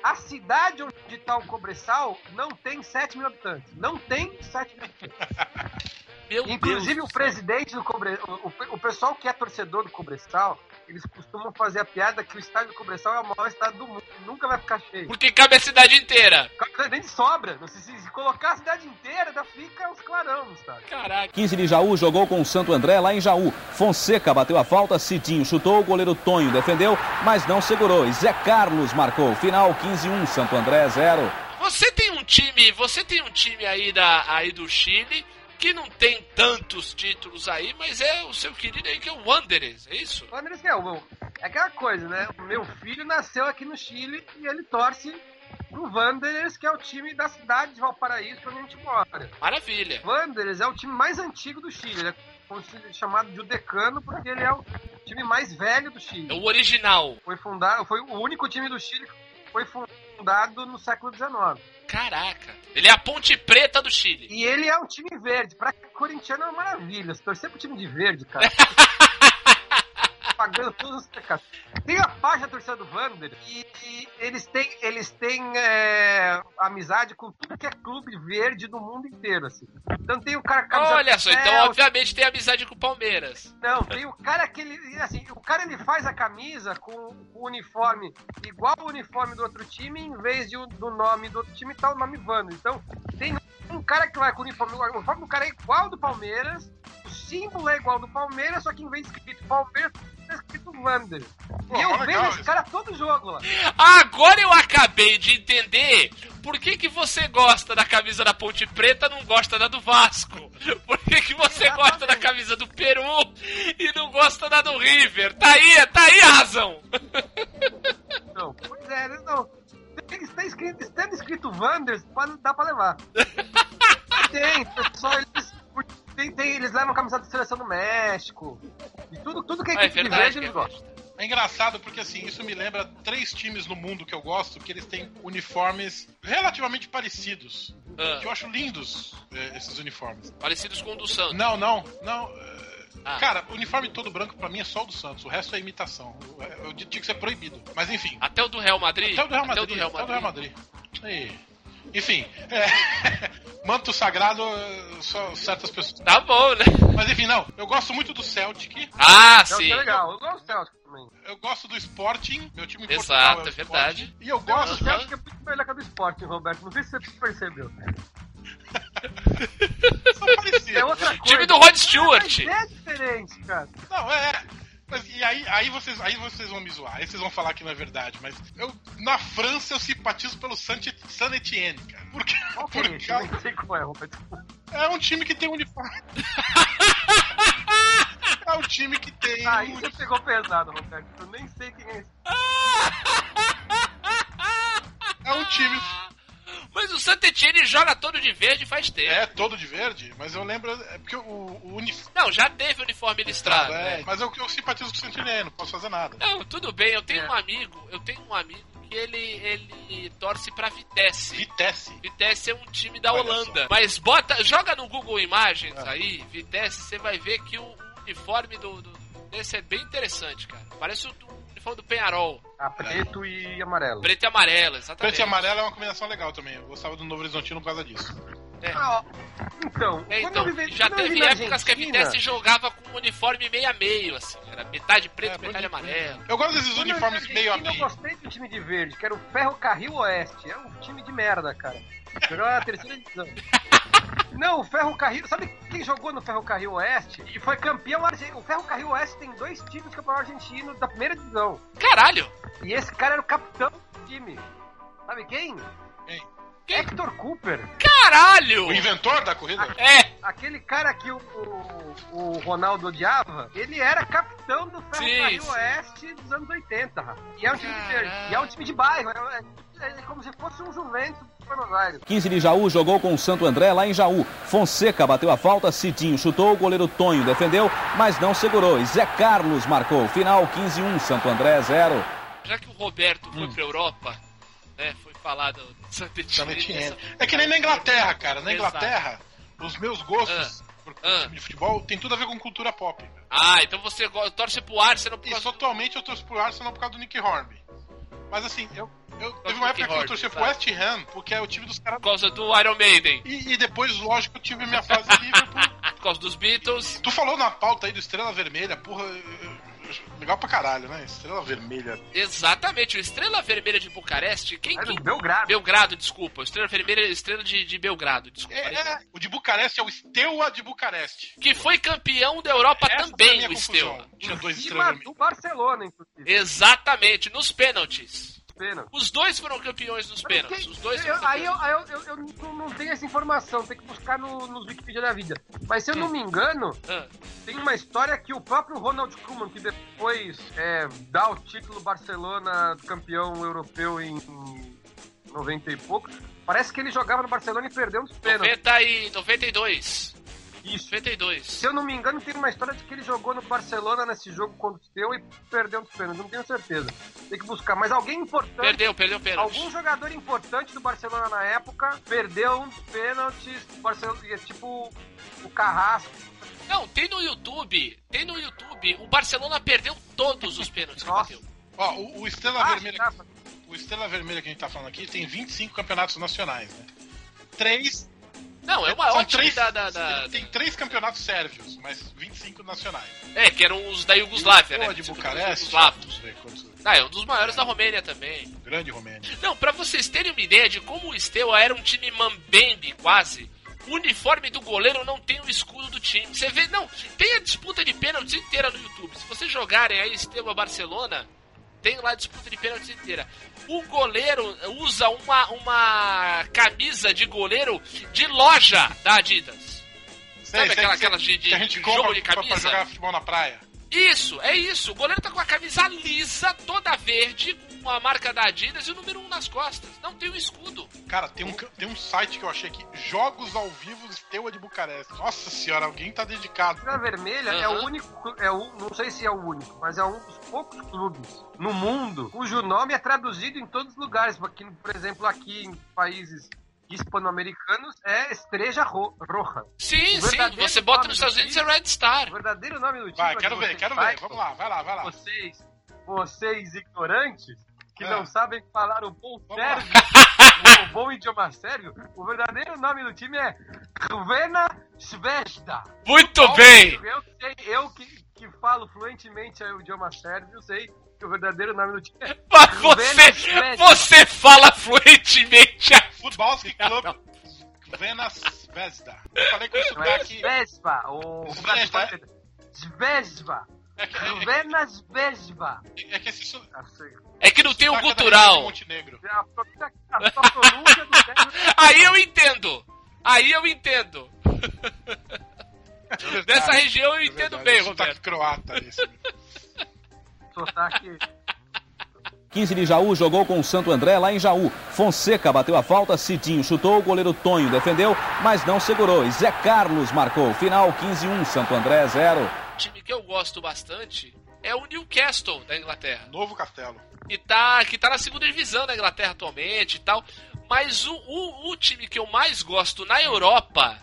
A cidade onde está o Cobressal não tem 7 mil habitantes. Não tem 7 mil habitantes. Meu Inclusive Deus o presidente do Cobre... o, o- o pessoal que é torcedor do Cobressal, eles costumam fazer a piada que o estádio do Cobressal é o maior estádio do mundo. Nunca vai ficar cheio. Porque cabe a cidade inteira. Nem de sobra. Se, se- se colocar a cidade inteira, ainda fica os clarão no estádio. Caraca. 15 de Jaú jogou com o Santo André lá em Jaú. Fonseca bateu a falta, Cidinho chutou, o goleiro Tonho defendeu, mas não segurou. E Zé Carlos marcou. Final 15-1, Santo André 0. Você tem um time, você tem um time aí da aí do Chile que não tem tantos títulos aí, mas é o seu querido aí que é o Wanderers, é isso? O Andrés é, o- é aquela coisa, né? O meu filho nasceu aqui no Chile e ele torce pro Wanderers, que é o time da cidade de Valparaíso, é onde a gente mora. Maravilha. Wanderers é o time mais antigo do Chile. Ele é chamado de o Decano porque ele é o time mais velho do É Chile. o original. Foi fundado, foi o único time do Chile que foi fundado no século XIX. Caraca. Ele é a Ponte Preta do Chile. E ele é um time verde. Pra corintiano é uma maravilha. Se torcer pro time de verde, cara. <laughs> Pagando todos os pecados. Tem a página da torcida do Wander e, e eles têm, eles têm é, amizade com tudo que é clube verde do mundo inteiro, assim. Então tem o cara Olha só, então obviamente tem amizade com o Palmeiras. Não, tem o cara que ele. Assim, o cara ele faz a camisa com o uniforme igual o uniforme do outro time, em vez de do nome do outro time tá o nome Vando. Então, tem um cara que vai com o uniforme. O uniforme do cara é igual ao do Palmeiras, símbolo é igual ao do Palmeiras, só que em vez de escrito Palmeiras, tá escrito Vander. Pô, E eu legal vejo esse isso. cara todo jogo lá. Agora eu acabei de entender por que, que você gosta da camisa da Ponte Preta e não gosta da do Vasco. Por que, que você gosta da camisa do Peru e não gosta da do River. Tá aí, tá aí a razão. <laughs> Não, pois é, não. Está escrito, estando escrito Wanders, pode, dá pra levar. <laughs> tem, pessoal, eles, tem, tem, eles levam a camisa da seleção do México. E tudo, tudo que é É equipe de verdade, verde, eles é gostam. É engraçado porque assim, isso me lembra três times no mundo que eu gosto, que eles têm uniformes relativamente parecidos. Ah, Que eu acho lindos eh, esses uniformes. parecidos com o do Santos. Não, não, não. eh, Ah. Cara, o uniforme todo branco pra mim é só o do Santos, o resto é imitação. Eu, eu tinha que ser proibido. Mas enfim. Até o do Real Madrid? Até o do Real Até Madrid. Até o do Real Madrid. E- Enfim, é, <laughs> manto sagrado, só certas pessoas. Tá bom, né? Mas enfim, não. Eu gosto muito do Celtic. Ah, Celtic sim. é legal. Eu gosto do Celtic também. Eu gosto do Sporting. Meu time em Exato, Portugal é é verdade. Sporting. E eu Não, o gosto. Celtic é muito melhor que a do Sport, Roberto. Não sei se você percebeu. <laughs> São parecidos. É outra coisa. Time do Rod Stewart. É diferente, cara. Não, é. Mas, e aí, aí, vocês, aí vocês vão me zoar, aí vocês vão falar que não é verdade, mas eu, na França, eu simpatizo pelo Saint, Saint Etienne, cara. Porque, que é por esse? Eu nem sei qual é, Roberto. é um time que tem uniforme. <laughs> é um time que tem. Ah, isso uniforme. pegou pesado, Roberto. Eu nem sei quem é esse. É um time. Mas o Sant'Etienne joga todo de verde faz tempo. É todo de verde, mas eu lembro. É porque o, o uniforme. Não, já teve uniforme listrado. É, né? mas eu, eu simpatizo com o Saint Etienne, não posso fazer nada. Não, tudo bem. Eu tenho É. um amigo, eu tenho um amigo que ele, ele torce pra Vitesse. Vitesse. Vitesse é um time da Olha Holanda. só. Mas bota, joga no Google Imagens É. aí, Vitesse, você vai ver que o uniforme do, do desse é bem interessante, cara. Parece o do uniforme do Penharol. Ah, preto e amarelo. Preto e amarelo, exatamente. Preto e amarelo é uma combinação legal também. Eu gostava do Novo Horizontino por causa disso. É. Ah, ó, então, É, então, já teve épocas que a Argentina, Vitesse jogava com um uniforme meio a meio, assim. Era metade preto, É, metade amarelo. Eu gosto desses quando uniformes meio a Argentina, meio. Eu gostei do time de verde, que era o Ferro Carril Oeste. É um time de merda, cara. Jogava na terceira divisão. <laughs> Não, o Ferro Carril. Sabe quem jogou no Ferro Carril Oeste? E foi campeão argentino. O Ferro Carril Oeste tem dois times de campeão argentino da primeira divisão. Caralho! E esse cara era o capitão do time. Sabe quem? Quem? Quem? Hector Cooper. Caralho! O inventor da corrida? É, Aquele cara que o, o, o Ronaldo odiava, ele era capitão do Ferro Sim, Carril sim. Oeste dos anos 80. rapaz. E é um time de. E é um time de bairro. É, é- é como se fosse um Juventus Buenos Aires. 15 de Jaú jogou com o Santo André lá em Jaú. Fonseca bateu a falta, Cidinho chutou, o goleiro Tonho defendeu, mas não segurou. E Zé Carlos marcou. Final 15-1, Santo André 0. já que o Roberto Hum. foi pra Europa, né, foi falado Etienne. É que nem na Inglaterra, cara. Na Exato. Inglaterra, os meus gostos por Ah. time de futebol tem tudo a ver com cultura pop. Ah, então você torce pro Arsenal por Isso causa atualmente eu torço pro Arsenal por causa do Nick Hornby. Mas assim, eu, eu teve uma época que eu torcia pro? West Ham, porque é o time dos caras. por causa do Iron Maiden, E, e depois, lógico, eu tive minha fase Liverpool. <laughs> por causa dos Beatles. Tu falou na pauta aí do Estrela Vermelha, porra. eu- Legal pra caralho, né? Estrela Vermelha. Exatamente, o Estrela Vermelha de Bucareste, quem É que... do Belgrado. Belgrado, desculpa. o Estrela Vermelha, Estrela de, de Belgrado, desculpa. É, é, o de Bucareste é o Steaua de Bucareste. Que foi campeão da Europa Essa também, o. Steaua. Tinha dois estrelas do Barcelona, inclusive. Exatamente, nos pênaltis. Pena. Os dois foram campeões nos pênaltis. Os dois eu, aí eu, aí eu, eu, eu não, tenho essa informação, tem que buscar no, nos Wikipedia da vida. Mas se eu não me engano, Ah, tem uma história que o próprio Ronald Koeman, que depois é, dá o título Barcelona campeão europeu em 90 e pouco, parece que ele jogava no Barcelona e perdeu nos pênaltis. 90 e 92. Isso. 92. Se eu não me engano, tem uma história de que ele jogou no Barcelona nesse jogo contra o seu e perdeu nos pênaltis. Não tenho certeza. Tem que buscar. Mas alguém importante. Perdeu, perdeu pênalti. Algum jogador importante do Barcelona na época perdeu um dos pênaltis. O Barcelona, é tipo o Carrasco. Não, tem no YouTube. Tem no YouTube. O Barcelona perdeu todos os pênaltis que Nossa. bateu. Ó, o, o Estrela Ah, Vermelha. tá. O Estrela Vermelha que a gente tá falando aqui tem 25 campeonatos nacionais, né? Três. Não, é o são maior time três, da, da, da- Tem três campeonatos sérvios, mas 25 nacionais. É, que eram os da Yugoslávia, né? De Bucareste. Os quantos- Ah, é um dos maiores da Romênia também. Grande Romênia. Não, pra vocês terem uma ideia de como o Steaua era um time mambembe, quase. O uniforme do goleiro não tem o escudo do time. Você vê, não, tem a disputa de pênaltis inteira no YouTube. Se vocês jogarem aí Steaua Barcelona, tem lá a disputa de pênaltis inteira. O goleiro usa uma, uma camisa de goleiro de loja da Adidas. Sabe Sei, aquela- sei, aquelas de- de- que a gente de jogo de pra- pra camisa? jogar futebol na praia. Isso, é isso. O goleiro tá com a camisa lisa, toda verde, com a marca da Adidas e o número 1 um nas costas. Não tem o escudo. Cara, tem um, tem um site que eu achei aqui, Jogos ao Vivo Steaua de Bucareste. Nossa senhora, alguém tá dedicado. Estrela Vermelha é o único, é o, não sei se é o único, mas é um dos poucos clubes no mundo cujo nome é traduzido em todos os lugares. Porque, por exemplo, aqui em países hispano-americanos é Estreja Ro Roja. Sim, sim. Você bota nome nos do Estados Unidos é Red Star. O verdadeiro nome do time. Vai, é quero que ver, quero ver. Vamos lá, vai lá, vai lá. Vocês, vocês ignorantes, que É. não sabem falar o bom sérvio, o bom idioma sérvio, o verdadeiro nome do time é Rvena Svesda. Muito bem! Eu sei, eu que, que falo fluentemente o idioma sérvio, sei que o verdadeiro nome do time é Mas Rvena você, Svesda. você fala fluentemente a Futbolski Club Venas Vesda. Eu falei com Não é daqui. Vespa, o Svesda. Svesva. É que, é, Rvena Svesva. é que esse su- Assim, É que não tem o é cultural. do sérvio <laughs> Aí eu entendo. Aí eu entendo. Dessa região eu É entendo bem, é sotaque Roberto. croata sotaque 15 de Jaú jogou com o Santo André lá em Jaú. Fonseca bateu a falta, Cidinho chutou, o goleiro Tonho defendeu, mas não segurou. E Zé Carlos marcou. Final 15-1, Santo André 0. Time que eu gosto bastante é o Newcastle da Inglaterra. Novo Castelo. que tá, que tá na segunda divisão da Inglaterra atualmente e tal. Mas o, o, o time que eu mais gosto na Europa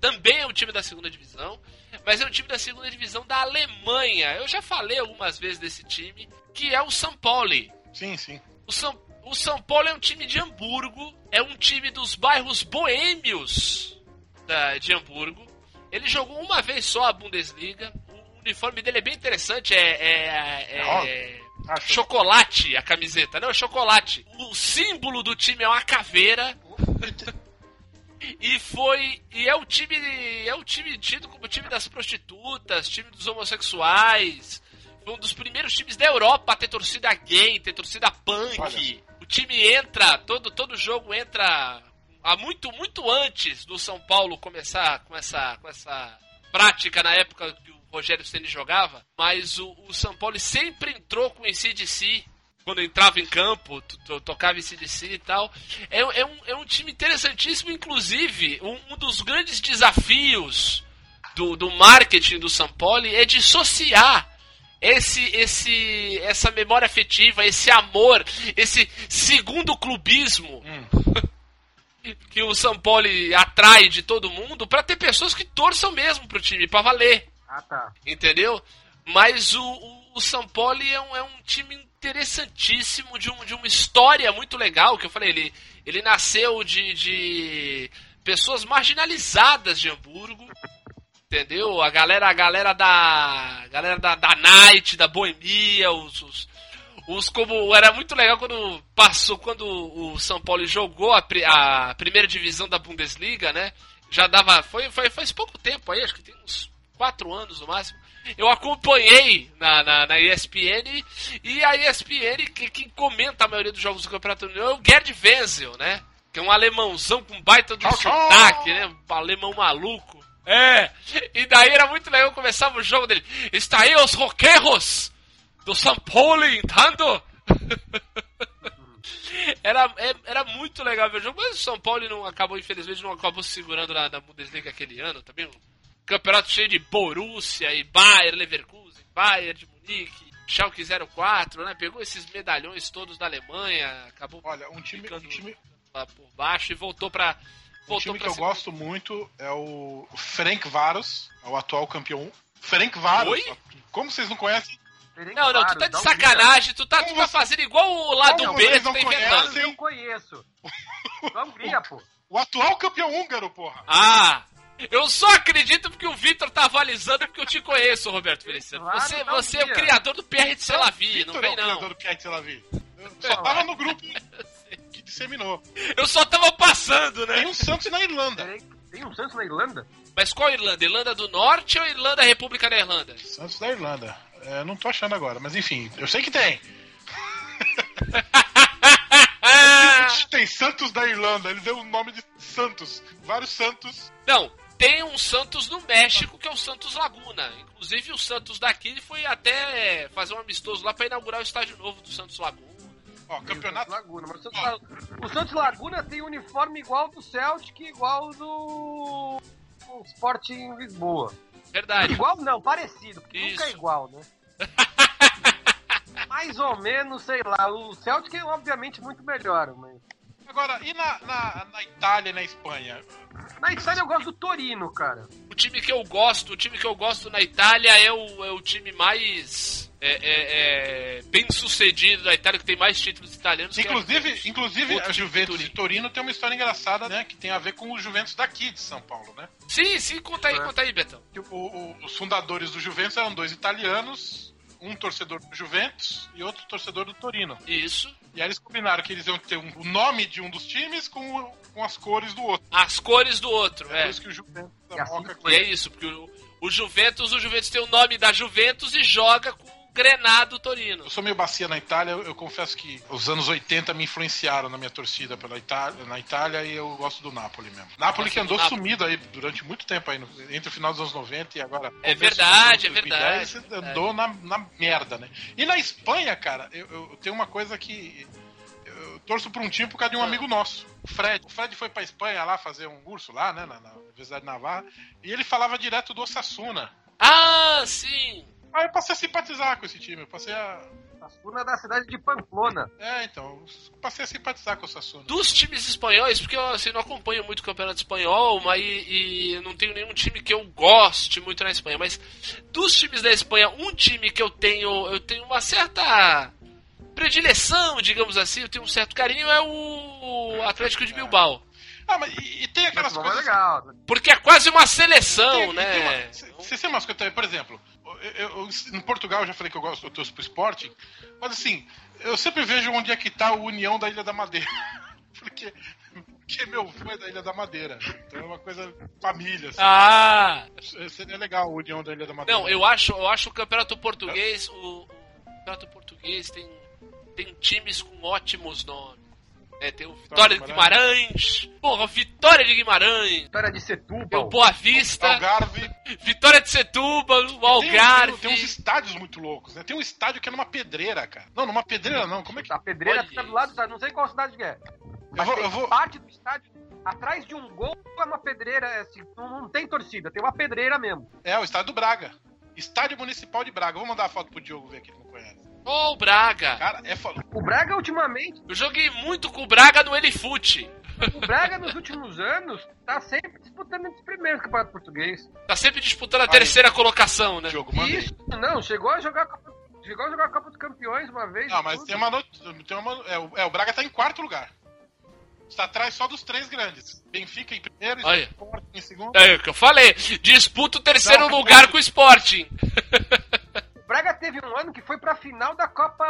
também é um time da segunda divisão, mas é um time da segunda divisão da Alemanha. Eu já falei algumas vezes desse time, que é o São Paulo. Sim, sim. O São, o São Paulo é um time de Hamburgo, é um time dos bairros boêmios da, de Hamburgo. Ele jogou uma vez só a Bundesliga. O uniforme dele é bem interessante, é- é- é Acho. chocolate a camiseta, não, é chocolate. O símbolo do time é uma caveira. e foi. E é o time. É o time tido como time das prostitutas, time dos homossexuais. Foi um dos primeiros times da Europa a ter torcida gay, ter torcida punk. Olha. O time entra, todo, todo jogo entra há muito, muito antes do São Paulo começar com essa, com essa prática na época que Rogério Ceni jogava, mas o, o São Paulo sempre entrou com esse de si quando entrava em campo, to- to- tocava esse de si e tal. É, é um, é um time interessantíssimo, inclusive, um, um dos grandes desafios do, do marketing do São Paulo é dissociar esse, esse, essa memória afetiva, esse amor, esse segundo clubismo <laughs> que o São Paulo atrai de todo mundo para ter pessoas que torçam mesmo pro time, para valer, Ah, tá. entendeu? Mas o, o, o São Paulo é um, é um time interessantíssimo, de, um, de uma história muito legal, que eu falei, ele, ele nasceu de, de pessoas marginalizadas de Hamburgo, entendeu? A galera, a galera da. A galera da, da Night, da Boemia, os, os, os como. Era muito legal quando passou, quando o São Paulo jogou a, a primeira divisão da Bundesliga, né? Já dava. Foi, foi faz pouco tempo aí, acho que tem uns quatro anos no máximo. Eu acompanhei na, na, na ESPN e a ESPN, que, quem comenta a maioria dos jogos do Campeonato União é o Gerd Wenzel, né? Que é um alemãozão com baita tchau. sotaque, né? Um alemão maluco. É, e daí era muito legal, começava o jogo dele. Está aí os roqueiros do São Paulo entrando. <laughs> Era, é- era muito legal ver o jogo, mas o São Paulo não acabou, infelizmente, não acabou se segurando na, na Bundesliga aquele ano também. Um campeonato cheio de Borussia e Bayern Leverkusen, Bayern de Munique, Schalke 04, né? Pegou esses medalhões todos da Alemanha, acabou Olha, um time, um time, lá por baixo e voltou pra. um Voltou time que eu segunda- gosto muito é o Frank Varos, é o atual campeão. Frank Varos. Oi? Como vocês não conhecem? Não, não, tu tá de sacanagem, tu tá, tu tá fazendo igual o lado B, vocês tu não tá inventando. Eu conheço. <laughs> Da Hungria, pô. O atual campeão húngaro, porra. Ah! Eu só acredito porque o Vitor tá avalizando porque eu te conheço, Roberto Feliciano. Claro, Você, você é o criador do PR de Selavi, não é vem o não. criador do Pierre de Selavi. Eu Só tava no grupo que disseminou. Eu só tava passando, Tem né? um Santos na Irlanda. Peraí, tem um Santos na Irlanda? Mas qual Irlanda? Irlanda do Norte ou Irlanda República da Irlanda? Santos da Irlanda. É, não tô achando agora, mas enfim, eu sei que tem. <laughs> Tem Santos da Irlanda, ele deu o nome de Santos. Vários Santos. Não, tem um Santos no México que é o Santos Laguna. Inclusive o Santos daqui foi até fazer um amistoso lá pra inaugurar o estádio novo do Santos Laguna. Ó, campeonato. Laguna. Mas o, Santos, La- o Santos Laguna tem uniforme igual do Celtic, igual do do Sporting Lisboa. Verdade. Igual não, parecido, porque nunca é Isso. igual, né? <laughs> Mais ou menos, sei lá. O Celtic é obviamente muito melhor, mas Agora, e na, na, na Itália e na Espanha? Na Itália eu gosto do Torino, cara. O time que eu gosto, o time que eu gosto na Itália é o, é o time mais é, é, é, bem sucedido da Itália, que tem mais títulos italianos. que é o Inclusive, Juventus. inclusive a Juventus de Torino tem uma história engraçada, né? Que tem a ver com os Juventus daqui de São Paulo, né? Sim, sim, conta aí, É. conta aí, Betão. O- o- os fundadores do Juventus eram dois italianos, um torcedor do Juventus e outro torcedor do Torino. Isso. E aí eles combinaram que eles iam ter um- o nome de um dos times com, o- com as cores do outro. As cores do outro, É é. por isso que o Juventus E da assim. E é isso, porque o, o Juventus, o Juventus tem o nome da Juventus e joga com o Grenado Torino. Eu sou meio bacia na Itália, eu, eu confesso que os anos 80 me influenciaram na minha torcida pela Itália, na Itália e eu gosto do Napoli mesmo. Napoli que andou sumido aí durante muito tempo aí, no- entre o final dos anos 90 e agora. É verdade, é anos 2010, verdade. Andou na, na merda, né? E na Espanha, cara, eu, eu tenho uma coisa que. Eu torço por um time por causa de um Ah. amigo nosso, o Fred. O Fred foi pra Espanha lá fazer um curso lá, né, na, na Universidade de Navarra, e ele falava direto do Osasuna. Ah, sim! Aí eu passei a simpatizar com esse time, eu passei a. Sassuna da cidade de Pamplona. É, então, eu passei a simpatizar com o Osasuna. Dos times espanhóis, porque eu assim, não acompanho muito o campeonato espanhol, mas e, e não tenho nenhum time que eu goste muito na Espanha. Mas dos times da Espanha, um time que eu tenho, eu tenho uma certa predileção, digamos assim, eu tenho um certo carinho, é o Atlético de Bilbao. Ah, mas e, e tem aquelas Mas é coisas. legal. Porque é quase uma seleção, Tem- né? tem uma- c- Você tem umas coisas também, por exemplo, eu, em Portugal eu já falei que eu gosto, eu torço pro esporte, mas assim, eu sempre vejo onde é que tá o União da Ilha da Madeira. <laughs> Porque, porque meu avô é da Ilha da Madeira. Então é uma coisa família, assim. Ah! Seria legal o União da Ilha da Madeira. Não, eu acho, eu acho o campeonato português, o, o campeonato português tem, tem times com ótimos nomes. É, tem o Vitória de Guimarães, porra, Vitória de Guimarães, História de tem o Setúbal. Boa Vista, Algarve. Vitória de Setúbal, o Tem, Algarve. tem, tem uns estádios muito loucos, né? Tem um estádio que é numa pedreira, cara. Não, numa pedreira não. Como é que. A pedreira Olha fica do lado, não sei qual cidade que é. Eu Mas vou, tem eu vou, parte do estádio, atrás de um gol é uma pedreira, é assim, não, não tem torcida, tem uma pedreira mesmo. É, o estádio do Braga. Estádio Municipal de Braga. Vou mandar a foto pro Diogo ver que ele não conhece. Ô, o Braga. Cara, é foda. O Braga, ultimamente, Eu joguei muito com o Braga no Elifute. o Braga nos últimos anos tá sempre disputando entre os primeiros campeonatos português. Tá sempre disputando a Aí. terceira colocação, né? Mandei. Isso, não, chegou a jogar a Copa, chegou a jogar a Copa dos Campeões uma vez. Não, mas tudo. tem uma, not... tem uma é, o, é, o Braga tá em quarto lugar. Está atrás só dos três grandes. Benfica em primeiro, Olha. Sport em segundo. É o que eu falei. Disputa o terceiro Não, lugar com o Sporting. <laughs> O Braga teve um ano que foi pra final da Copa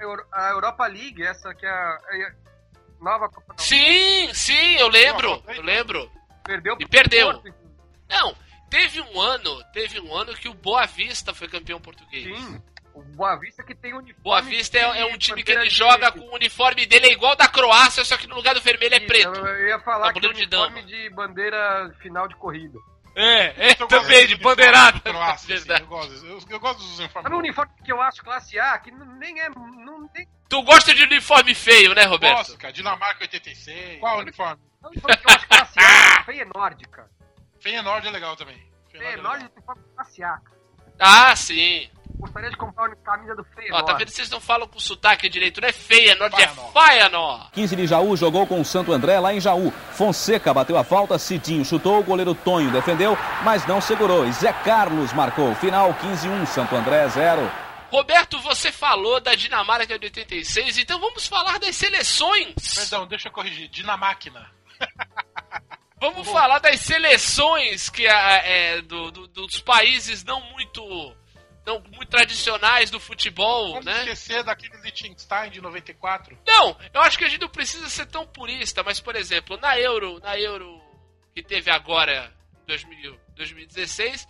Euro- a Europa League, essa que é a, é a nova Copa. não. Sim, sim, eu lembro. Eu lembro. Perdeu E perdeu. Porto, Não, teve um ano, teve um ano que o Boa Vista foi campeão português. Sim. O Boa Vista que tem uniforme. Boa Vista é, é um de time que ele de- joga com o uniforme dele é igual da Croácia, só que no lugar do vermelho é Isso, preto. Eu ia falar que é Tabuleiro de uniforme dama. de bandeira final de corrida. É, é Eu também, de bandeirada. Croácia, assim, eu, gosto, eu, eu gosto dos uniformes. Sabe um uniforme que eu acho classe A, que nem é. Não tem. Tu gosta de uniforme feio, né, Roberto? Gosto, cara. Dinamarca 86. Qual uniforme? É um uniforme que eu acho classe A, Feyenoord, cara. Feyenoord é legal também. Feyenoord é legal. é uniforme classe A. cara. Ah, sim. Gostaria de comprar uma camisa do Ó, Feyenoord. tá vendo? Vocês não falam com sotaque direito, não é feia, não é Feyenoord. Feyenoord. 15 de Jaú jogou com o Santo André lá em Jaú. Fonseca bateu a falta, Cidinho chutou, o goleiro Tonho defendeu, mas não segurou. E Zé Carlos marcou. Final 15-1, Santo André 0. Roberto, você falou da Dinamarca de 86, então vamos falar das seleções. Perdão, deixa eu corrigir. Dinamáquina. <laughs> Vamos falar das seleções que a- é, do- do- dos países não muito, não muito tradicionais do futebol, Vamos né? esquecer daquele Liechtenstein de 94. Não, eu acho que a gente não precisa ser tão purista, mas por exemplo, na Euro, na Euro que teve agora, 2000, 2016,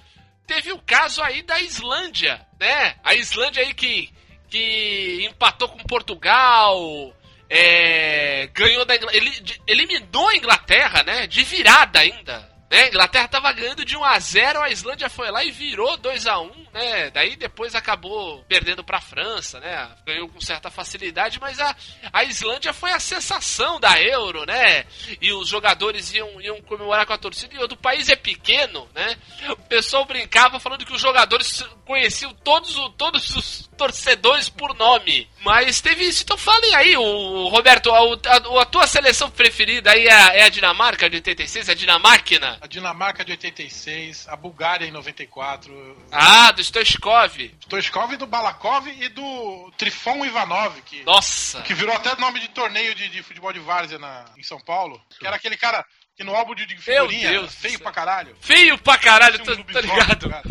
teve o caso aí da Islândia, né? A Islândia aí que, que empatou com Portugal, é, ganhou da Ingl- ele- de- eliminou a Inglaterra, né? De virada ainda. Né? A Inglaterra tava ganhando de 1 a 0 a Islândia foi lá e virou 2 a 1 né? Daí depois acabou perdendo pra França, né? Ganhou com certa facilidade, mas a, a Islândia foi a sensação da Euro, né? E os jogadores iam, iam comemorar com a torcida. E o país é pequeno, né? O pessoal brincava falando que os jogadores conheciam todos, todos os torcedores por nome. Mas teve isso. Então falem aí, o Roberto, a, a- a tua seleção preferida aí é a, é a Dinamarca de 86, a Dinamáquina? A Dinamarca de 86, a Bulgária em 94, Ah, do Stoichkov. Stoichkov do Balakov e do Trifon Ivanov, que, Nossa. que virou até nome de torneio de, de futebol de várzea na, em São Paulo. Que era aquele cara que no álbum de, de figurinha, Deus feio pra caralho. Feio pra caralho, Parecia um ligado. cara.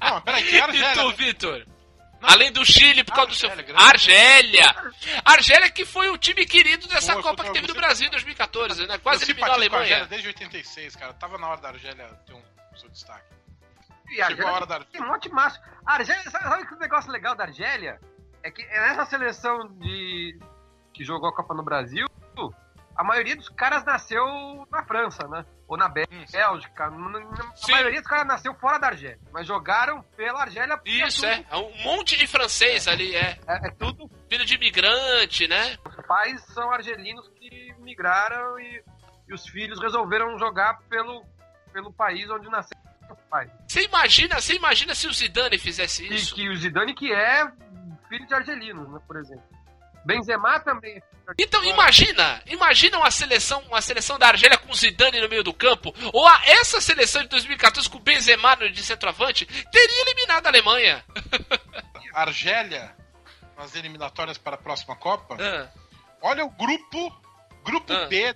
Não, peraí, que <laughs> Argélia, E tu, né? Vitor? Não. Além do Chile, por causa do seu. Argélia. Argélia! Argélia que foi o time querido dessa Pô, Copa que teve no Brasil em 2014, né? Quase eliminou a simpatizo com a Argélia Alemanha. desde 86, cara. Tava na hora da Argélia ter um seu destaque. E a Chegou a hora Argélia da tem um monte de macho. A Argélia, sabe, sabe que o negócio legal da Argélia? É que nessa seleção de que jogou a Copa no Brasil, a maioria dos caras nasceu na França, né? Ou na. Bélgica. A maioria dos caras nasceu fora da Argélia, mas jogaram pela Argélia. porque Isso, tudo- é. É Um monte de francês ali, é. É, é tudo. Filho de imigrante, né? Os pais são argelinos que migraram e, e os filhos resolveram jogar pelo, pelo país onde nasceram os pais. Você imagina, você imagina se o Zidane fizesse E isso? que o Zidane que é filho de argelinos, né, por exemplo. Benzema também. Então imagina, imagina uma seleção, uma seleção da Argélia com Zidane no meio do campo, ou a, essa seleção de 2014 com Benzema no- de centroavante, teria eliminado a Alemanha. <laughs> Argélia, nas eliminatórias para a próxima Copa. Ah, Olha o grupo, grupo Ah. B,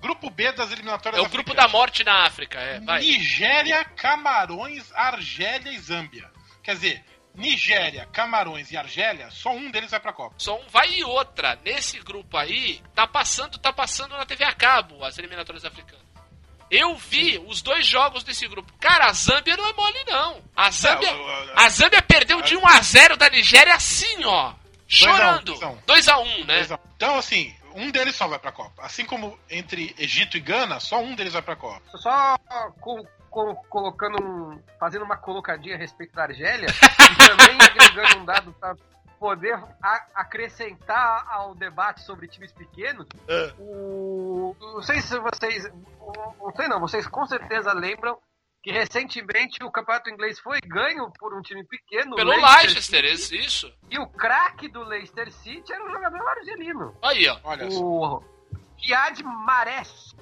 grupo B das eliminatórias é o grupo da africanas. morte na África, é, vai. Nigéria, Camarões, Argélia e Zâmbia. Quer dizer, Nigéria, Camarões e Argélia, só um deles vai pra Copa. Só um vai e outra. Nesse grupo aí, tá passando, tá passando na TV a cabo as eliminatórias africanas. Eu vi os dois jogos desse grupo. Cara, a Zâmbia não é mole, não. A Zâmbia, Não, eu- eu- a Zâmbia perdeu de 1 a 0 da Nigéria assim, ó. Chorando. 2 a 1 né? Então, assim, um deles só vai pra Copa. Assim como entre Egito e Gana, só um deles vai pra Copa. Só colocando um, fazendo uma colocadinha a respeito da Argélia e também <laughs> agregando um dado para poder acrescentar ao debate sobre times pequenos. O, não sei se vocês, não sei não, vocês com certeza lembram que recentemente o campeonato inglês foi ganho por um time pequeno, Pelo Leicester Leicester, City, isso, e o craque do Leicester City era um jogador argelino. Aí, ó. Olha só. O Fiad Mares,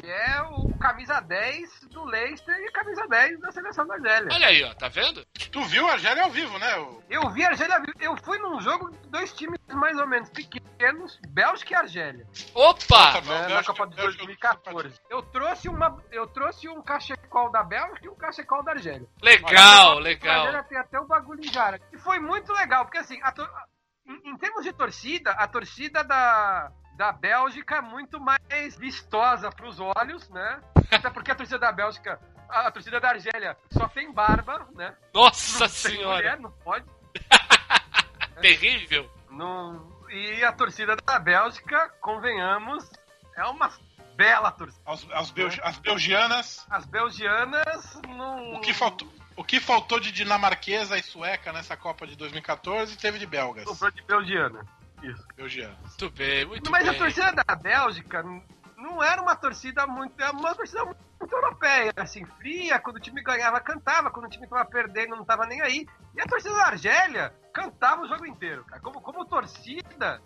que é o camisa 10 do Leicester e camisa 10 da seleção da Argélia. Olha aí, ó. Tá vendo? Tu viu a Argélia ao vivo, né? O- Eu vi a Argélia, eu fui num jogo de dois times mais ou menos pequenos, Bélgica e Argélia, Opa! Né, na Copa de Bélgica- 2014. Eu trouxe uma, eu trouxe um cachecol da Bélgica e um cachecol da Argélia. Legal, A legal. Argélia tem até o bagulho em Jara. E foi muito legal, porque assim, a em, em termos de torcida, a torcida da, da Bélgica é muito mais vistosa pros olhos, né? Até porque a torcida da Bélgica, a, a torcida da Argélia só tem barba, né? Nossa Não senhora. mulher, não pode. <laughs> Terrível. Não, e a torcida da Bélgica, convenhamos, é uma bela torcida. As, as, belgi- as belgianas, As belgianas não. o que faltou. O que faltou de dinamarquesa e sueca nessa Copa de 2014 teve de belgas. Sobrou de belgiana. Isso. Muito bem, muito Mas bem. a torcida da Bélgica não era uma torcida muito. É uma torcida muito europeia, assim, fria. Quando o time ganhava, cantava. Quando o time tava perdendo, não tava nem aí. E a torcida da Argélia cantava o jogo inteiro, cara. Como, como torcida,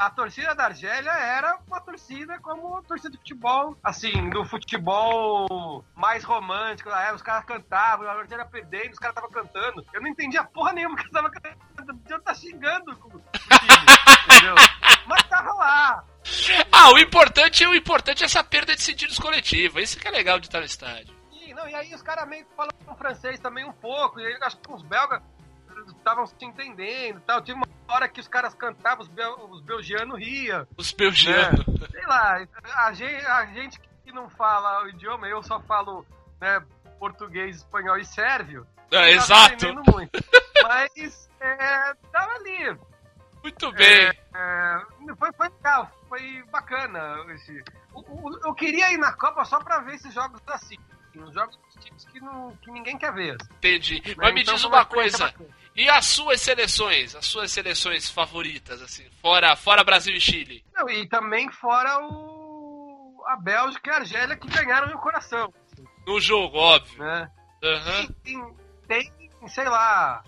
a torcida da Argélia era uma torcida como a torcida de futebol, assim, do futebol mais romântico. É, os caras cantavam, a Argélia perdendo, os caras estavam cantando. Eu não entendia porra nenhuma que eles estavam cantando. Podia estar xingando o o time, entendeu? Mas tava lá. Ah, o importante, o importante é essa perda de sentidos coletivos. Isso que é legal de estar no estádio. E, não, e aí os caras meio que falam francês também um pouco, e aí acho que os belgas estavam se entendendo tal. Tinha uma hora que os caras cantavam, os, bel, os belgianos riam. Os belgianos. Sei lá, a gente, a gente que não fala o idioma, eu só falo né, português, espanhol e sérvio. É, exato. muito. Mas é, tava ali. Muito bem. É, foi, foi legal. foi bacana. Esse... O- o- Eu queria ir na Copa só pra ver esses jogos assim. Os jogos dos times que, não, que ninguém quer ver. Entendi. né? Mas me Então diz uma coisa. bacana. E as suas seleções? As suas seleções favoritas, assim, fora, fora Brasil e Chile? Não, e também fora o... a Bélgica e a Argélia que ganharam meu coração. No jogo, óbvio. Né? Aham. Tem, tem, sei lá,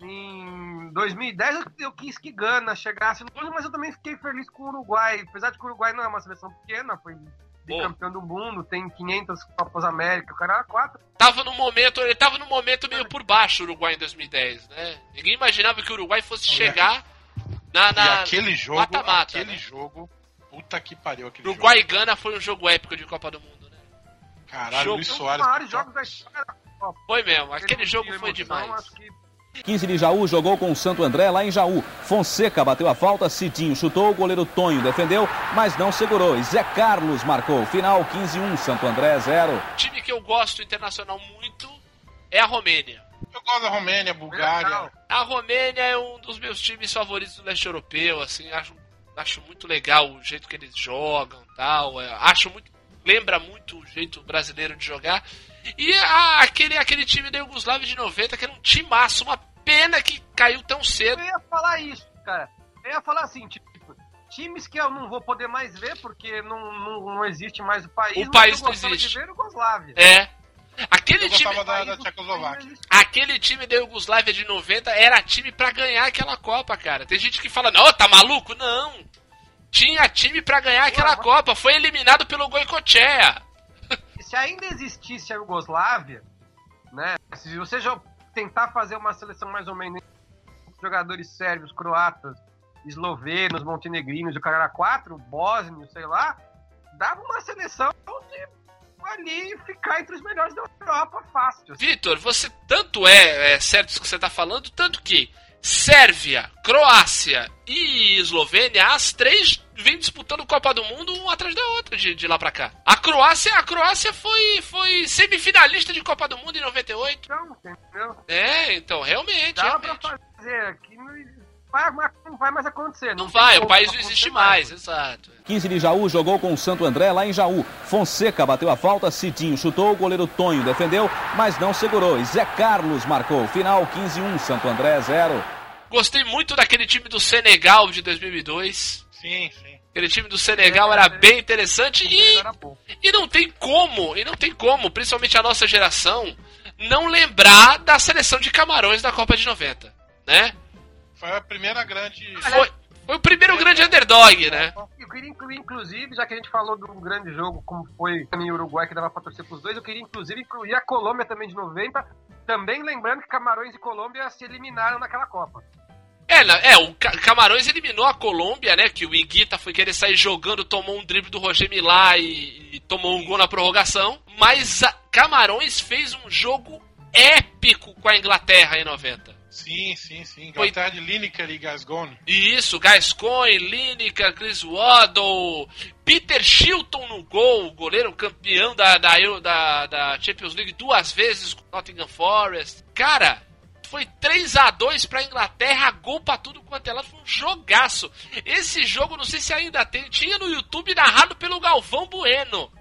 em 2010 eu, quis que Gana chegasse no mas eu também fiquei feliz com o Uruguai. Apesar de que o Uruguai não é uma seleção pequena, foi bicampeão do mundo, tem 500 Copas América, o cara era 4. Tava no momento, ele tava no momento meio por baixo o Uruguai em 2010, né? Ninguém imaginava que o Uruguai fosse chegar na, E na aquele jogo, mata-mata, aquele né? jogo, puta que pariu aquele Uruguai e Gana foi um jogo épico de Copa do Mundo, né? jogo. Caralho, jogo- Luiz Soares. maiores jogos da história. da Copa. Foi mesmo, aquele jogo Teve foi emoção, demais. acho que 15 de Jaú jogou com o Santo André lá em Jaú. Fonseca bateu a falta, Cidinho chutou, o goleiro Tonho defendeu, mas não segurou. E Zé Carlos marcou. Final 15-1, Santo André 0. O time que eu gosto internacional muito é a Romênia. Eu gosto da Romênia, Bulgária. A Romênia é um dos meus times favoritos do leste europeu, assim, acho, acho muito legal o jeito que eles jogam tal. é, acho muito. Lembra muito o jeito brasileiro de jogar. E a- aquele, aquele time da Yugoslávia de 90, que era um timaço, uma pena que caiu tão cedo. Eu ia falar isso, cara. Eu ia falar assim, tipo, times que eu não vou poder mais ver, porque não, não, não existe mais o país. O país eu não existe. de ver Yugoslávia. É. Aquele Eu time, da, da aquele time da Yugoslávia de 90 era time pra ganhar aquela Copa, cara. Tem gente que fala, não, tá maluco? Não. Tinha time pra ganhar aquela mas- Copa. Foi eliminado pelo Goicoechea. Se ainda existisse a Yugoslávia, né? Se você tentar fazer uma seleção mais ou menos jogadores sérvios, croatas, eslovenos, montenegrinos, o cara era quatro, bósnios, sei lá, dava uma seleção de ali ficar entre os melhores da Europa fácil. assim. Vitor, você tanto é, é certo isso que você tá falando, tanto que Sérvia, Croácia e Eslovênia, as três vêm disputando Copa do Mundo uma atrás da outra de, de lá pra cá. A Croácia, a Croácia foi, foi semifinalista de Copa do Mundo em 98. Então, entendeu? É, então, realmente, Dá pra realmente. fazer aqui, não vai, não vai mais acontecer. Não tem vai, o país não existe mais, exato. 15 de Jaú jogou com o Santo André lá em Jaú. Fonseca bateu a falta, Cidinho chutou, o goleiro Tonho defendeu, mas não segurou. E Zé Carlos marcou. Final 15-1, Santo André 0. Gostei muito daquele time do Senegal de 2002. Sim, sim. Aquele time do Senegal era bem interessante e. E não tem como, e não tem como, principalmente a nossa geração, não lembrar da seleção de Camarões da Copa de 90, né? Foi a primeira grande. Foi, foi o primeiro grande underdog, né? Eu queria incluir, inclusive, já que a gente falou de um grande jogo, como foi também o Uruguai, que dava pra torcer pros dois, eu queria, inclusive, incluir a Colômbia também de 90, também lembrando que Camarões e Colômbia se eliminaram naquela Copa. É, é, o Ca- Camarões eliminou a Colômbia, né? Que o Iguita foi querer sair jogando, tomou um drible do Roger Milá e, e tomou um gol na prorrogação. Mas Camarões fez um jogo épico com a Inglaterra em 90. Sim, sim, sim. Foi- Inglaterra de Lineker e Gascony. E isso, Gascoigne, Lineker, Chris Waddle, Peter Shilton no gol, goleiro campeão da, da, da, da Champions League duas vezes com Nottingham Forest. Cara, foi 3 a 2 pra Inglaterra, gol pra tudo quanto é lado, foi um jogaço. Esse jogo, não sei se ainda tem, tinha no YouTube narrado pelo Galvão Bueno.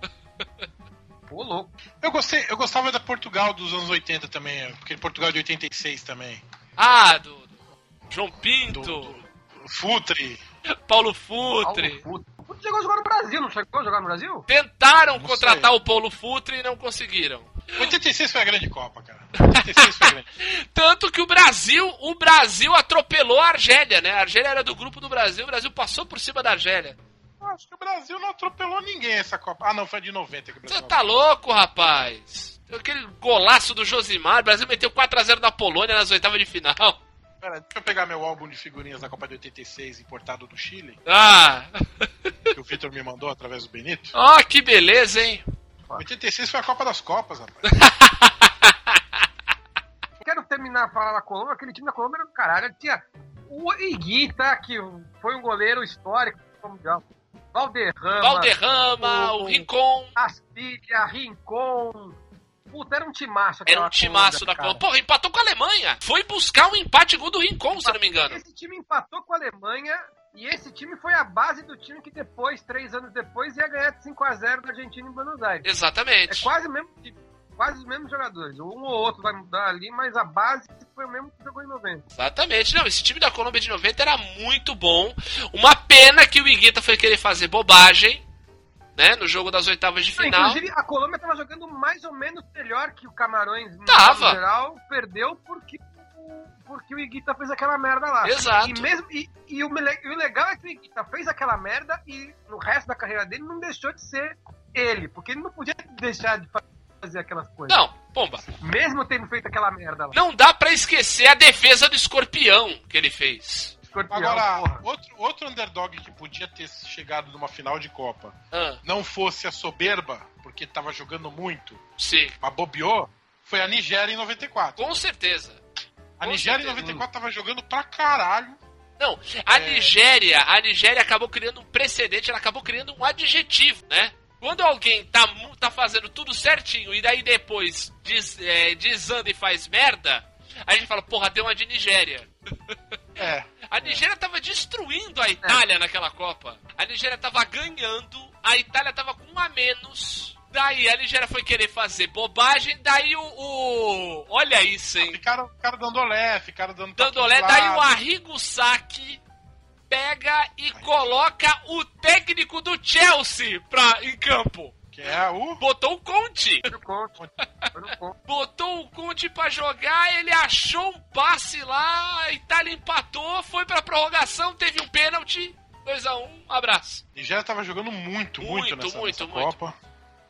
<laughs> Pô, louco. Eu gostei, eu gostava da Portugal dos anos 80 também, porque Portugal de 86 também. Ah, do, do João Pinto, Do, do Futre. Paulo Futre. Paulo Futre. O Futre chegou a jogar no Brasil, não chegou a jogar no Brasil? Tentaram Não contratar sei. o Paulo Futre e não conseguiram. 86 foi a grande Copa, cara. 86 foi a grande. <laughs> Tanto que o Brasil, o Brasil atropelou a Argélia, né? A Argélia era do grupo do Brasil, o Brasil passou por cima da Argélia. Acho que o Brasil não atropelou ninguém essa Copa. Ah, não, foi de 90 que o Você Brasil. tá louco, rapaz? Aquele golaço do Josimar, o Brasil meteu 4x0 na Polônia nas oitavas de final. Pera, deixa eu pegar meu álbum de figurinhas da Copa de 86 importado do Chile, Ah! que o Vitor me mandou através do Benito. Ó, que beleza, hein? 86 foi a Copa das Copas, rapaz. <laughs> Quero terminar falando da Colômbia, aquele time da Colômbia era do caralho. Tinha o Iguita, que foi um goleiro histórico do mundial. Valderrama. Valderrama, o o- Rincon. Aspilha, Rincon. Puta, era um timaço Era um timaço Colômbia, da. Colômbia. Porra, empatou com a Alemanha. Foi buscar um empate gol do Rincon, se eu não me engano. Esse time empatou com a Alemanha E esse time foi a base do time que depois, três anos depois, ia ganhar de 5x0 da Argentina em Buenos Aires. É Exatamente. quase o mesmo time, quase os mesmos jogadores. Um ou outro vai mudar ali, mas a base foi o mesmo que jogou em 90. Exatamente. Não, esse time da Colômbia de 90 era muito bom. Uma pena que o Iguita foi querer fazer bobagem, né? No jogo das oitavas de final. Inclusive, a Colômbia tava jogando mais ou menos melhor que o Camarões no Tava. geral, perdeu porque porque o Iguita fez aquela merda lá. Exato. E, mesmo, e, e o, e o legal é que o Iguita fez aquela merda e no resto da carreira dele não deixou de ser ele, porque ele não podia deixar de fazer aquelas coisas. Não, pomba. Mesmo tendo feito aquela merda lá. Não dá pra esquecer a defesa do escorpião que ele fez. Escorpião, Agora, porra. outro, outro underdog que podia ter chegado numa final de Copa, Ah, não fosse a soberba, porque tava jogando muito, sim, mas bobeou, foi a Nigéria em 94. com certeza. A Nigéria em certeza. 94 tava jogando pra caralho. Não, a É. Nigéria, a Nigéria acabou criando um precedente, ela acabou criando um adjetivo, né? Quando alguém tá, tá fazendo tudo certinho e daí depois des, é, desanda e faz merda, a gente fala, porra, deu uma de Nigéria. <laughs> É. A Nigéria tava destruindo a Itália naquela Copa. A Nigéria tava ganhando, a Itália tava com um a menos. Daí a Nigéria foi querer fazer bobagem, daí o. o- olha isso, hein? Ficaram, ficaram dando olé, ficaram dando. Dando olé, daí o. Arrigo Sacchi pega e coloca o técnico do Chelsea pra, em campo. Que é o. Botou o Conte. Foi no conto. Foi no conto. Botou o Conte pra jogar, ele achou um passe lá, a Itália empatou, foi pra prorrogação, teve um pênalti. 2x1, um, abraço. Nigéria tava jogando muito, muito, Muito, nessa, muito, nessa muito. Copa.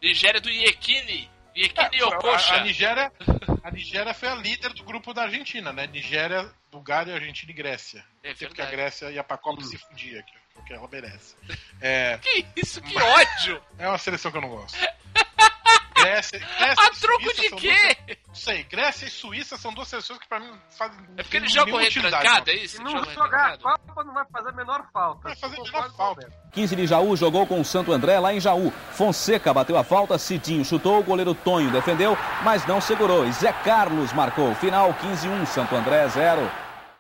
Nigéria do Iekini. Iekini É, Okocha. a, a Nigéria, <laughs> a Nigéria foi a líder do grupo da Argentina, né? Nigéria, Bulgária, Argentina e Grécia. É Porque a. Grécia ia pra Copa e se fudia, que é o que ela merece. <laughs> É, Que isso, que ódio! é uma seleção que eu não gosto. <laughs> Grécia, Grécia A e troco Suíça de são quê? duas- não sei, Grécia e Suíça são duas seleções que pra mim fazem. É porque eles jogam retrancado, é não. isso? Não jogam jogar a? Copa, não vai fazer a menor falta. Vai fazer a menor falta. Roberto. 15 de Jaú jogou com o Santo André lá em Jaú. Fonseca bateu a falta, Cidinho chutou, o goleiro Tonho defendeu, mas não segurou. E Zé Carlos marcou. Final 15-1, Santo André 0.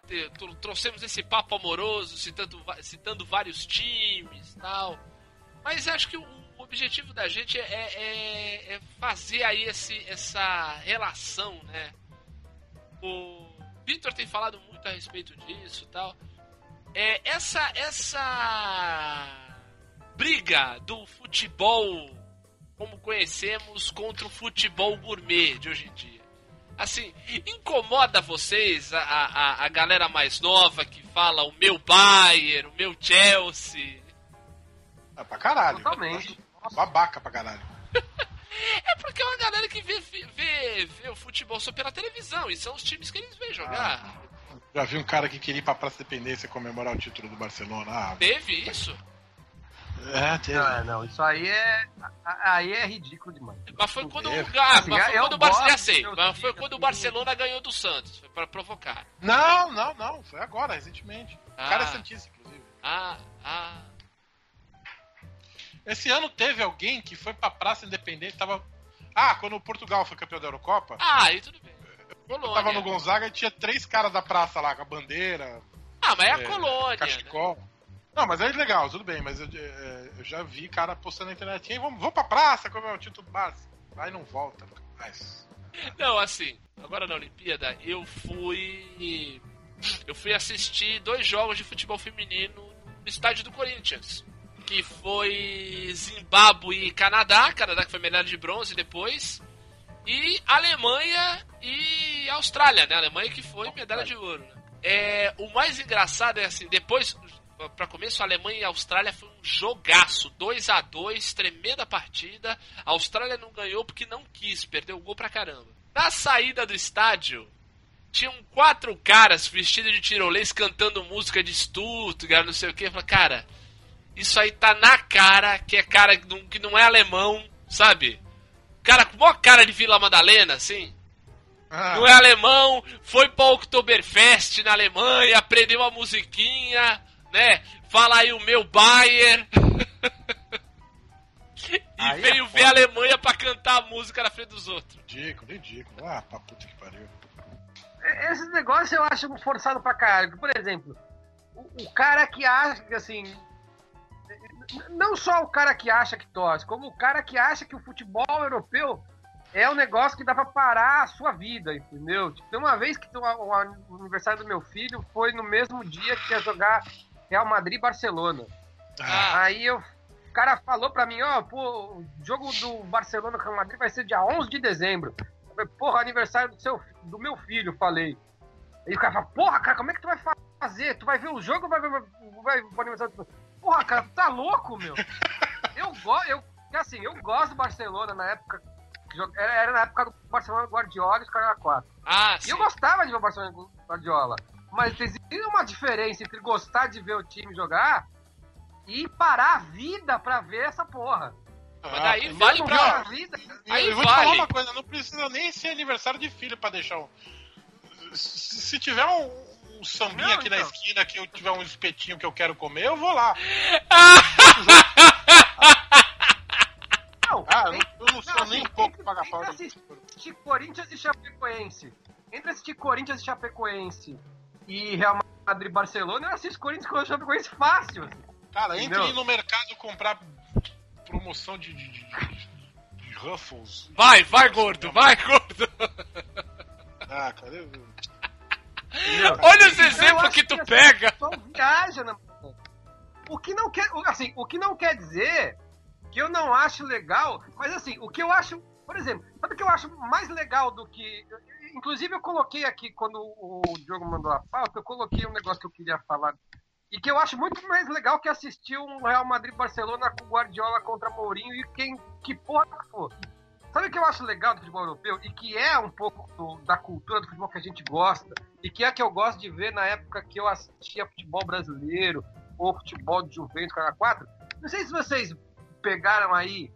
Te- tro- Trouxemos esse papo amoroso, citando, citando vários times e tal. Mas acho que o o objetivo da gente é, é- é fazer aí esse, essa relação, né? O Victor tem falado muito a respeito disso e tal. É, essa, essa briga do futebol como conhecemos contra o futebol gourmet de hoje em dia. Assim, incomoda vocês a, a, a galera mais nova que fala o meu Bayern, o meu Chelsea? É pra caralho. Totalmente. Babaca pra caralho. <laughs> É porque é uma galera que vê, vê, vê o futebol só pela televisão e são os times que eles veem jogar. Já vi um cara que queria ir pra Praça Dependência comemorar o título do Barcelona. Ah, Teve isso? é, teve. Não, é, não, isso aí é. Aí é ridículo demais. Mas foi quando, É. o- ah, Assim, mas foi quando o Barcelona. Sei, meu mas foi quando o assim. Barcelona ganhou do Santos. Foi pra provocar. Não, não, não. Foi agora, recentemente. O cara é Ah. Santista, inclusive. Ah, ah. Esse ano teve alguém que foi pra Praça Independente, tava. Ah, quando o Portugal foi campeão da Eurocopa, Ah, aí tudo bem. eu tava Colônia. no Gonzaga e tinha três caras da praça lá, com a bandeira, Ah, mas é a É, colônia. né? cachecol. Não, mas é legal, tudo bem, mas eu, é, eu já vi cara postando na internet, "Ei, vamos, vamos pra praça, como é o título Barça. Aí não volta, mas. Não, assim, agora na Olimpíada eu fui. Eu fui assistir dois jogos de futebol feminino no estádio do Corinthians. Que foi Zimbábue e Canadá, Canadá que foi medalha de bronze depois. E Alemanha e Austrália, né? Alemanha que foi medalha de ouro. Né? É, o mais engraçado é assim, depois, pra começo, Alemanha e Austrália foi um jogaço, 2 a 2 tremenda partida. A Austrália não ganhou porque não quis, perdeu o gol pra caramba. Na saída do estádio, tinham quatro caras vestidos de tirolês cantando música de Stuttgart, não sei o que. Falei, cara, isso aí tá na cara que é cara que não- que não é alemão, sabe? Cara com maior cara de Vila Madalena, assim. Ah, Não é alemão, foi pra Oktoberfest na Alemanha, aprendeu uma musiquinha, né? Fala aí o meu Bayer. <laughs> e Aí é veio foda. ver a Alemanha pra cantar a música na frente dos outros. ridículo, ridículo. Ah, pra puta que pariu. É, Esses negócios eu acho forçado pra caralho. Por exemplo, o, o cara que acha que assim. Não só o cara que acha que torce, como o cara que acha que o futebol europeu é um negócio que dá pra parar a sua vida, entendeu? Tipo, tem uma vez que o aniversário do meu filho foi no mesmo dia que ia jogar Real Madrid e Barcelona. Ah, Aí eu, o cara falou pra mim, ó, pô, o jogo do Barcelona com o Real Madrid vai ser dia 11 de dezembro. Eu falei, porra, aniversário do, seu, do meu filho, falei. Aí o cara fala, porra, cara, como é que tu vai fazer? Tu vai ver o jogo ou vai ver vai, vai pro aniversário do... Porra, cara, tu tá louco, meu? Eu gosto, eu, assim, eu gosto do Barcelona na época, era, era na época do Barcelona Guardiola e os caras 4. ah, E sim. eu gostava de ver o Barcelona com Guardiola. Mas existe uma diferença entre gostar de ver o time jogar e parar a vida pra ver essa porra. Mas daí Ah, vale pra- parar a vida. Aí eu vou te vale. falar uma coisa, não precisa nem ser aniversário de filho pra deixar um. Se tiver um, um sambinha Não, aqui na então. esquina que eu tiver um espetinho que eu quero comer, eu vou lá. Não, Ah, eu não, entre- eu não sou não, nem um assim, pouco entre- paga-pau. entre assistir Corinthians e Chapecoense. Entre assistir Corinthians e Chapecoense e Real Madrid e Barcelona, eu assisto Corinthians e Chapecoense fácil. Cara, entre ir no mercado comprar promoção de, de, de, de Ruffles. Vai, vai, gordo, vai, gordo. Ah, cara, eu... entendeu? Olha os exemplos acho que tu pega. Só viaja na... O que não quer, assim, o que não quer dizer que eu não acho legal, mas assim, o que eu acho, por exemplo, sabe o que eu acho mais legal do que, inclusive eu coloquei aqui quando o Diogo mandou a pauta, eu coloquei um negócio que eu queria falar e que eu acho muito mais legal que assistir um Real Madrid Barcelona com Guardiola contra Mourinho e quem que porra que for. Sabe o que eu acho legal do futebol europeu e que é um pouco do- da cultura do futebol que a gente gosta e que é que eu gosto de ver na época que eu assistia futebol brasileiro ou futebol de Juventus, cara 4. Não sei se vocês pegaram aí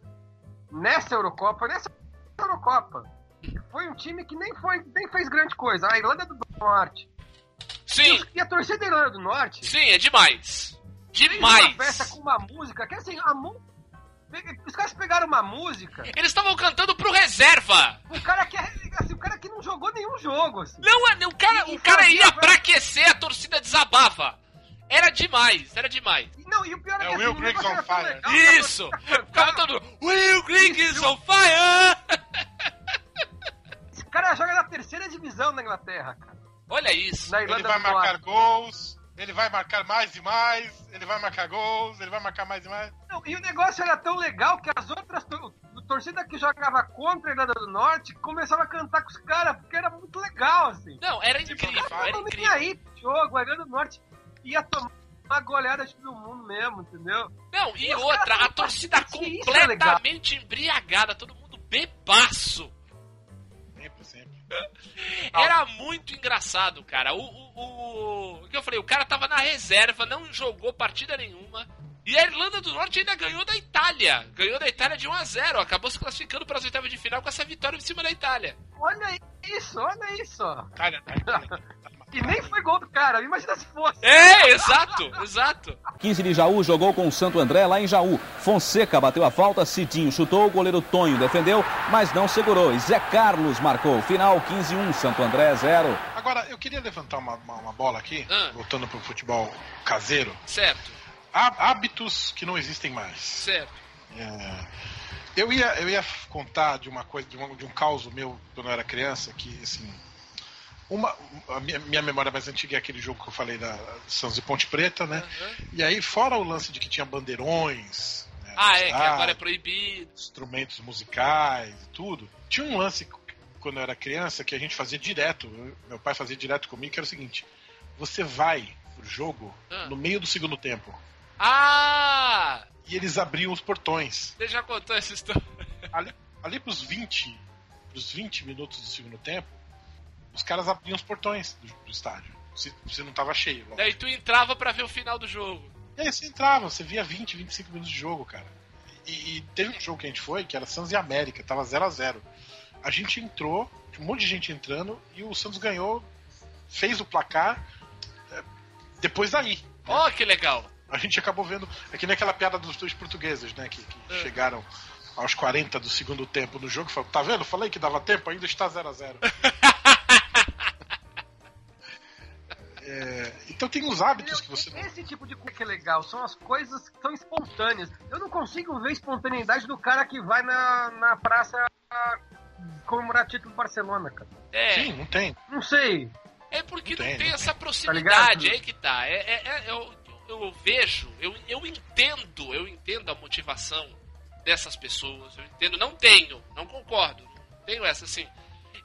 nessa Eurocopa, nessa Eurocopa. Foi um time que nem foi, nem fez grande coisa. A Irlanda do Norte. Sim, E a torcida da Irlanda do Norte sim, é demais. fez uma festa Demais. com uma música que assim, a mu... os caras pegaram uma música, Eles estavam cantando pro reserva. o cara que assim, o cara que não jogou nenhum jogo, assim. Não, é- o cara, E o cara fazia, ia pra aquecer, a torcida desabava. Era demais, era demais. Não, e o pior é, É que o Will assim, Griggs on fire. legal Isso! <laughs> Ficava todo Will Griggs is on fire! Esse cara joga na terceira divisão da Inglaterra, cara. Olha isso. Ele Irlanda vai do Norte. marcar gols, ele vai marcar mais e mais, ele vai marcar gols, ele vai marcar mais e mais. Não, e o negócio era tão legal que as outras tor- torcidas que jogava contra a Irlanda do Norte começavam a cantar com os caras, porque era muito legal, assim. Não, era Tipo, incrível, Não era incrível. aí jogo, a Irlanda do Norte ia tomar uma goleada de todo mundo mesmo, entendeu? Não, e E outra, a torcida isso é completamente embriagada, todo mundo bebaço. Sempre, sempre. <laughs> Era muito engraçado, cara. O, o, que eu falei, o cara tava na reserva, não jogou partida nenhuma. E a Irlanda do Norte ainda ganhou da Itália. Ganhou da Itália de 1 a 0 Acabou se classificando para as oitavas de final com essa vitória em cima da Itália. Olha isso, olha isso. Itália, tá, Itália. <laughs> E nem foi gol do cara, imagina se fosse. É, exato, exato. 15 de Jaú jogou com o Santo André lá em Jaú. Fonseca bateu a falta, Cidinho chutou, o goleiro Tonho defendeu, mas não segurou. E Zé Carlos marcou. Final 15-1, Santo André 0. Agora, eu queria levantar uma, uma, uma bola aqui, Ah. voltando pro futebol caseiro. Certo, Há hábitos que não existem mais. certo. É, eu, ia, eu ia contar de uma coisa, de um, de um caos meu quando eu era criança, que assim. Uma, a minha, minha memória mais antiga é aquele jogo que eu falei da Santos e Ponte Preta, né? Aham. E aí, fora o lance de que tinha bandeirões. né, Ah, é, que agora é proibido. instrumentos musicais e tudo. Tinha um lance quando eu era criança que a gente fazia direto, eu- meu pai fazia direto comigo, que era o seguinte: você vai pro jogo Ah. no meio do segundo tempo Ah! e eles abriam os portões. Você já contou essa história? Ali, ali pros 20, pros 20 minutos do segundo tempo, os caras abriam os portões do, do estádio. Se, se não tava cheio. lógico. Daí tu entrava pra ver o final do jogo. E aí você entrava, você via 20, 25 minutos de jogo, cara. E, e teve um jogo que a gente foi, que era Santos e América, tava 0 a 0 A gente entrou, um monte de gente entrando, e o Santos ganhou, fez o placar é, depois daí. Ó, que legal. A gente acabou vendo. É que nem aquela piada dos dois portugueses, né? Que, que É. chegaram aos 40 do segundo tempo no jogo e falaram: tá vendo? Falei que dava tempo, ainda está 0 a 0 <laughs> é, então tem os hábitos que você. Esse tipo de coisa que é legal, são as coisas que são espontâneas. Eu não consigo ver a espontaneidade do cara que vai na, na praça comemorar título do Barcelona, cara. É, Sim, não tem. Não sei. é porque Não não tem, tem não essa ligado? proximidade, aí que tá. É, é- é- eu, eu vejo, eu, eu entendo, eu entendo a motivação dessas pessoas, eu entendo, não tenho, não concordo, não tenho essa assim.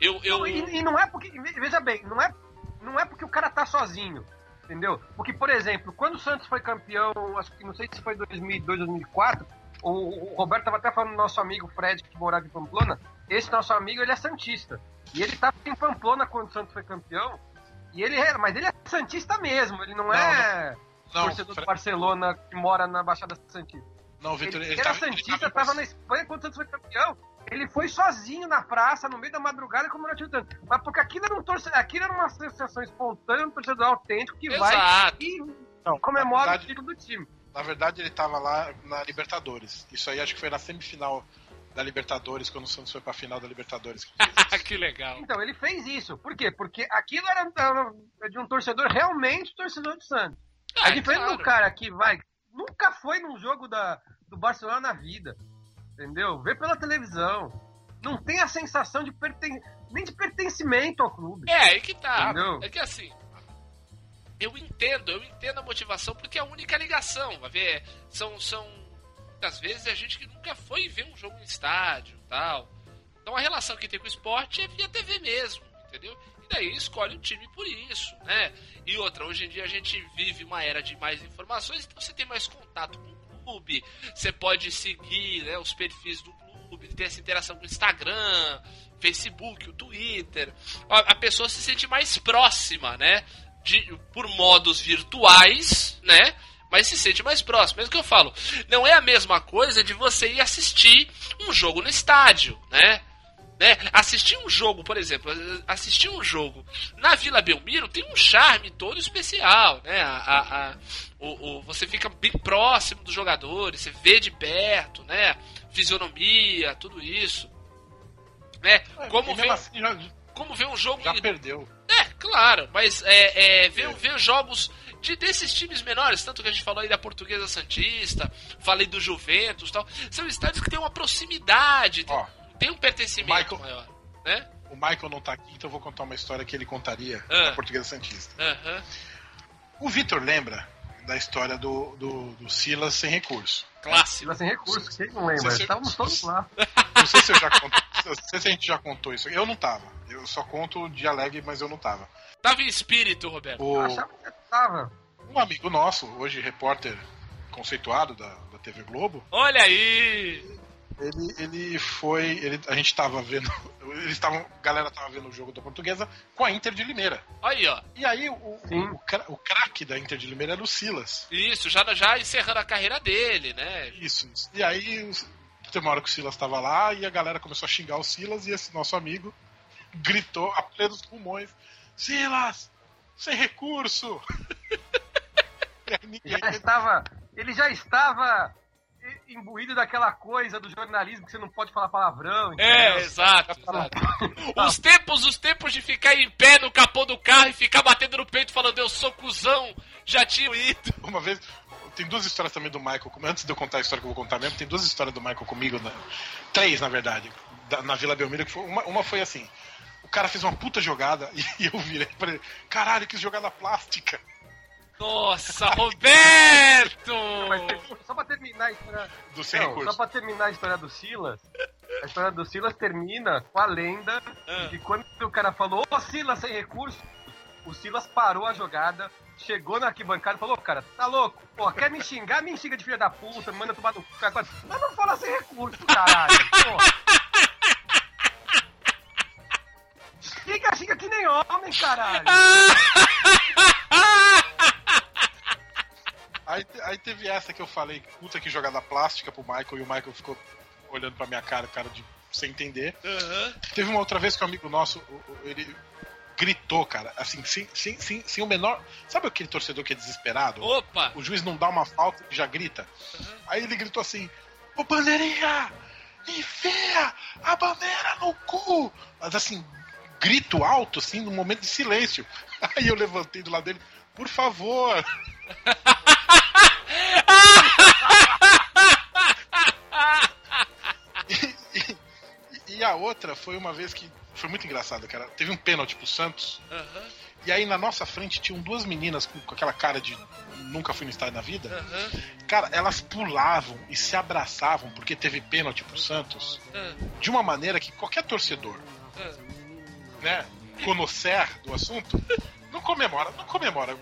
Eu, eu, Não, e, e não é porque. Veja bem, não é, não é porque o cara tá sozinho. Entendeu? Porque, por exemplo, quando o Santos foi campeão, acho que não sei se foi 2002, 2004, o, o Roberto tava até falando do nosso amigo Fred, que morava em Pamplona. Esse nosso amigo, ele é Santista. E ele tava em Pamplona quando o Santos foi campeão. E ele é, mas ele é Santista mesmo, ele não, Não, é Não, torcedor do Fre- Barcelona que mora na Baixada Santista. não Vitor, Ele, ele, ele era tava, ele Santista, tava- tava na Espanha quando o Santos foi campeão. Ele foi sozinho na praça, no meio da madrugada, como era título. Mas porque aquilo era, um torce... aquilo era uma sensação espontânea, um torcedor autêntico que vai Exato. e Não, comemora na o verdade, título do time. na verdade, ele tava lá na Libertadores. Isso aí acho que foi na semifinal da Libertadores, quando o Santos foi pra final da Libertadores. <laughs> que ele fez isso. que legal. Então, ele fez isso. Por quê? Porque aquilo era era de um torcedor realmente torcedor do Santos. Ah, É diferente claro. do cara que vai. Nunca foi num jogo da, do Barcelona na vida. Entendeu? Vê pela televisão. Não tem a sensação de perten... nem de pertencimento ao clube. É, aí que tá. Entendeu? É que assim. Eu entendo, eu entendo a motivação, porque é a única ligação. Vai ver, são, são. Muitas vezes a gente que nunca foi ver um jogo em estádio tal. Então a relação que tem com o esporte é via TV mesmo, entendeu? E daí escolhe o time por isso, né? E outra, hoje em dia a gente vive uma era de mais informações, então você tem mais contato com o clube, você pode seguir né, os perfis do clube, ter essa interação com o Instagram, Facebook, o Twitter. A pessoa se sente mais próxima, né? De, por modos virtuais, né? Mas se sente mais próximo. Mesmo que eu falo, não é a mesma coisa de você ir assistir um jogo no estádio, né? né? Assistir um jogo, por exemplo, assistir um jogo na Vila Belmiro tem um charme todo especial, né? A, a- a- o, o- você fica bem próximo dos jogadores, você vê de perto, né? Fisionomia, tudo isso. Né? Como E ver, assim, já, como ver um jogo já em- perdeu. é, claro, mas é, é, ver, ver jogos de, desses times menores, tanto que a gente falou aí da Portuguesa Santista, falei do Juventus e tal, são estádios que têm uma proximidade, tem, Ó, tem um pertencimento Michael- maior, né? O Michael não tá aqui, então eu vou contar uma história que ele contaria Ah. na Portuguesa Santista. Aham. O Vitor lembra da história do, do, do Silas sem recurso. Clássico. Tava sem recurso, quem não lembra? Estávamos todos lá. <laughs> Não sei se eu já conto, não sei se a gente já contou isso. Eu não tava. Eu só conto de alegre, mas eu não tava. Tava em espírito, Roberto. O, Eu achava que tava. um amigo nosso, hoje repórter conceituado da, da TV Globo, Olha aí! ele, ele foi. Ele, a gente tava vendo. <laughs> Eles estavam. A galera tava vendo o jogo da portuguesa com a Inter de Limeira. Aí, ó. E aí o, o, o craque da Inter de Limeira era o Silas. Isso, já, já encerrando a carreira dele, né? Isso. E aí teve uma hora que o Silas tava lá e a galera começou a xingar o Silas e esse nosso amigo gritou a plenos pulmões: Silas, sem recurso! <laughs> E aí ninguém- Já estava. Ele já estava imbuído daquela coisa do jornalismo que você não pode falar palavrão. É, entendeu? exato, exato. <laughs> Os tempos, os tempos de ficar em pé no capô do carro e ficar batendo no peito falando eu sou cuzão, já tinham ido. Uma vez. Tem duas histórias também do Michael. Antes de eu contar a história que eu vou contar mesmo, tem duas histórias do Michael comigo. né? Três, na verdade. da- na Vila Belmiro. Que foi, uma, uma foi assim. O cara fez uma puta jogada <laughs> e eu virei pra ele. Caralho, quis jogada plástica. Nossa, Roberto! Só pra terminar a história. Do sem Não, só pra terminar a história do Silas. A história do Silas termina com a lenda Ah. de que quando o cara falou, ô Silas sem recurso, o Silas parou a jogada, chegou na arquibancada e falou, cara, tá louco? Pô, quer me xingar? Me xinga de filha da puta, me manda tomar no cu. Mas não fala sem recurso, caralho. Pô. Xinga, xinga que nem homem, caralho. Aí, aí teve essa que eu falei, puta que jogada plástica pro Michael, e o Michael ficou olhando pra minha cara, cara de sem entender. Aham. Teve uma outra vez que um amigo nosso, ele gritou, cara, assim, sem, sem, sem, sem o menor. Sabe aquele torcedor que é desesperado? Opa! O juiz não dá uma falta e já grita. Aí ele gritou assim: Ô bandeirinha, enfia a bandeira no cu! Mas assim, grito alto, assim, num momento de silêncio. <laughs> Aí eu levantei do lado dele, por favor. <laughs> e a outra foi uma vez que foi muito engraçado, cara. Teve um pênalti pro Santos. Aham, E aí na nossa frente tinham duas meninas com, com aquela cara de nunca fui no estádio na vida. aham, Cara, elas pulavam e se abraçavam porque teve pênalti pro Santos ah, de uma maneira que qualquer torcedor, ah. né, conhecer do assunto, não comemora, não comemora,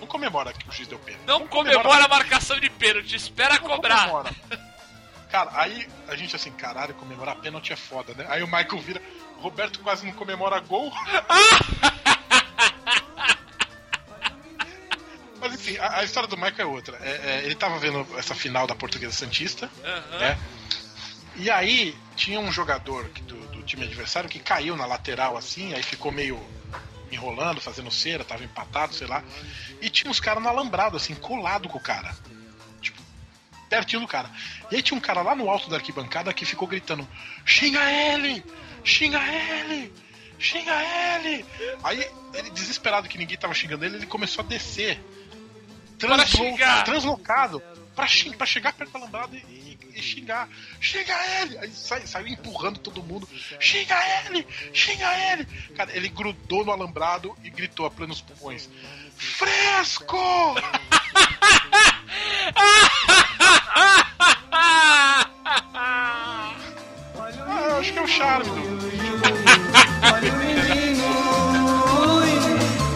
não comemora que o juiz deu pênalti. Não comemora a marcação de pênalti, espera não cobrar. comemora. Cara, aí a gente assim, caralho, comemorar pênalti é foda, né? Aí o Michael vira, Roberto quase não comemora gol. <laughs> Mas enfim, a, a história do Michael é outra. É, é, ele tava vendo essa final da Portuguesa Santista, Aham. né? E aí tinha um jogador do, do time adversário que caiu na lateral assim, aí ficou meio enrolando, fazendo cera, tava empatado, sei lá. E tinha uns caras no alambrado, assim, colado com o cara. Pertinho do cara. E aí tinha um cara lá no alto da arquibancada que ficou gritando: xinga ele! Xinga ele! Xinga ele! Aí, ele desesperado que ninguém tava xingando ele, ele começou a descer. Xingar. Translocado. Pra, xing, pra chegar perto do alambrado e, e- e xingar. Xinga ele! Aí sai- saiu empurrando todo mundo. Xinga ele! Xinga ele! Cara, ele grudou no alambrado e gritou a plenos pulmões: Fresco! <laughs> Ah, acho que é o charme. Olha o menino,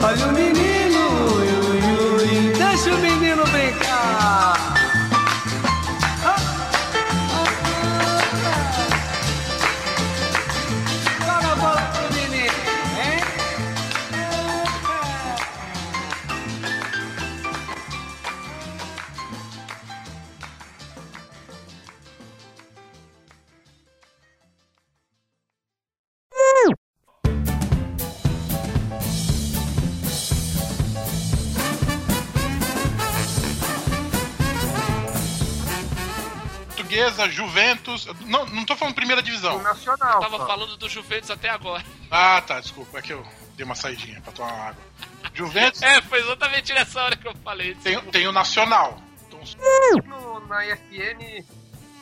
olha o menino, deixa o menino brincar. Portuguesa, Juventus. Não, não tô falando primeira O divisão. Nacional. Tava só. falando do Juventus até agora. Ah, tá, desculpa. É que eu dei uma saidinha pra tomar uma água. Juventus <laughs> É, foi exatamente nessa hora que eu falei. tem, tem o Nacional. Então, No- na ESPN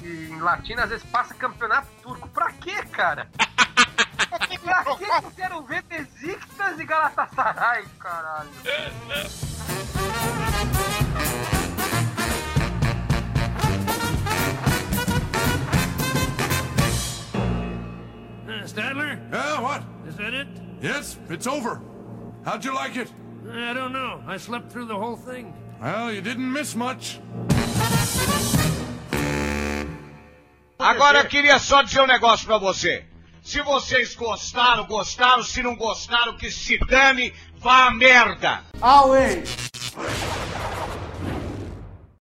em latina, às vezes passa campeonato turco. Pra quê, cara? <laughs> Pra que que eu quero ver Besiktas e Galatasaray, caralho? <laughs> Uh, Stadler? Yeah, what? Is that it? Yes, it's over. How'd you like it? I don't know. I slept through the whole thing. Well, you didn't miss much. Agora eu queria só dizer um negócio pra você. Se vocês gostaram, gostaram. Se não gostaram, que se dane, vá a merda. Always.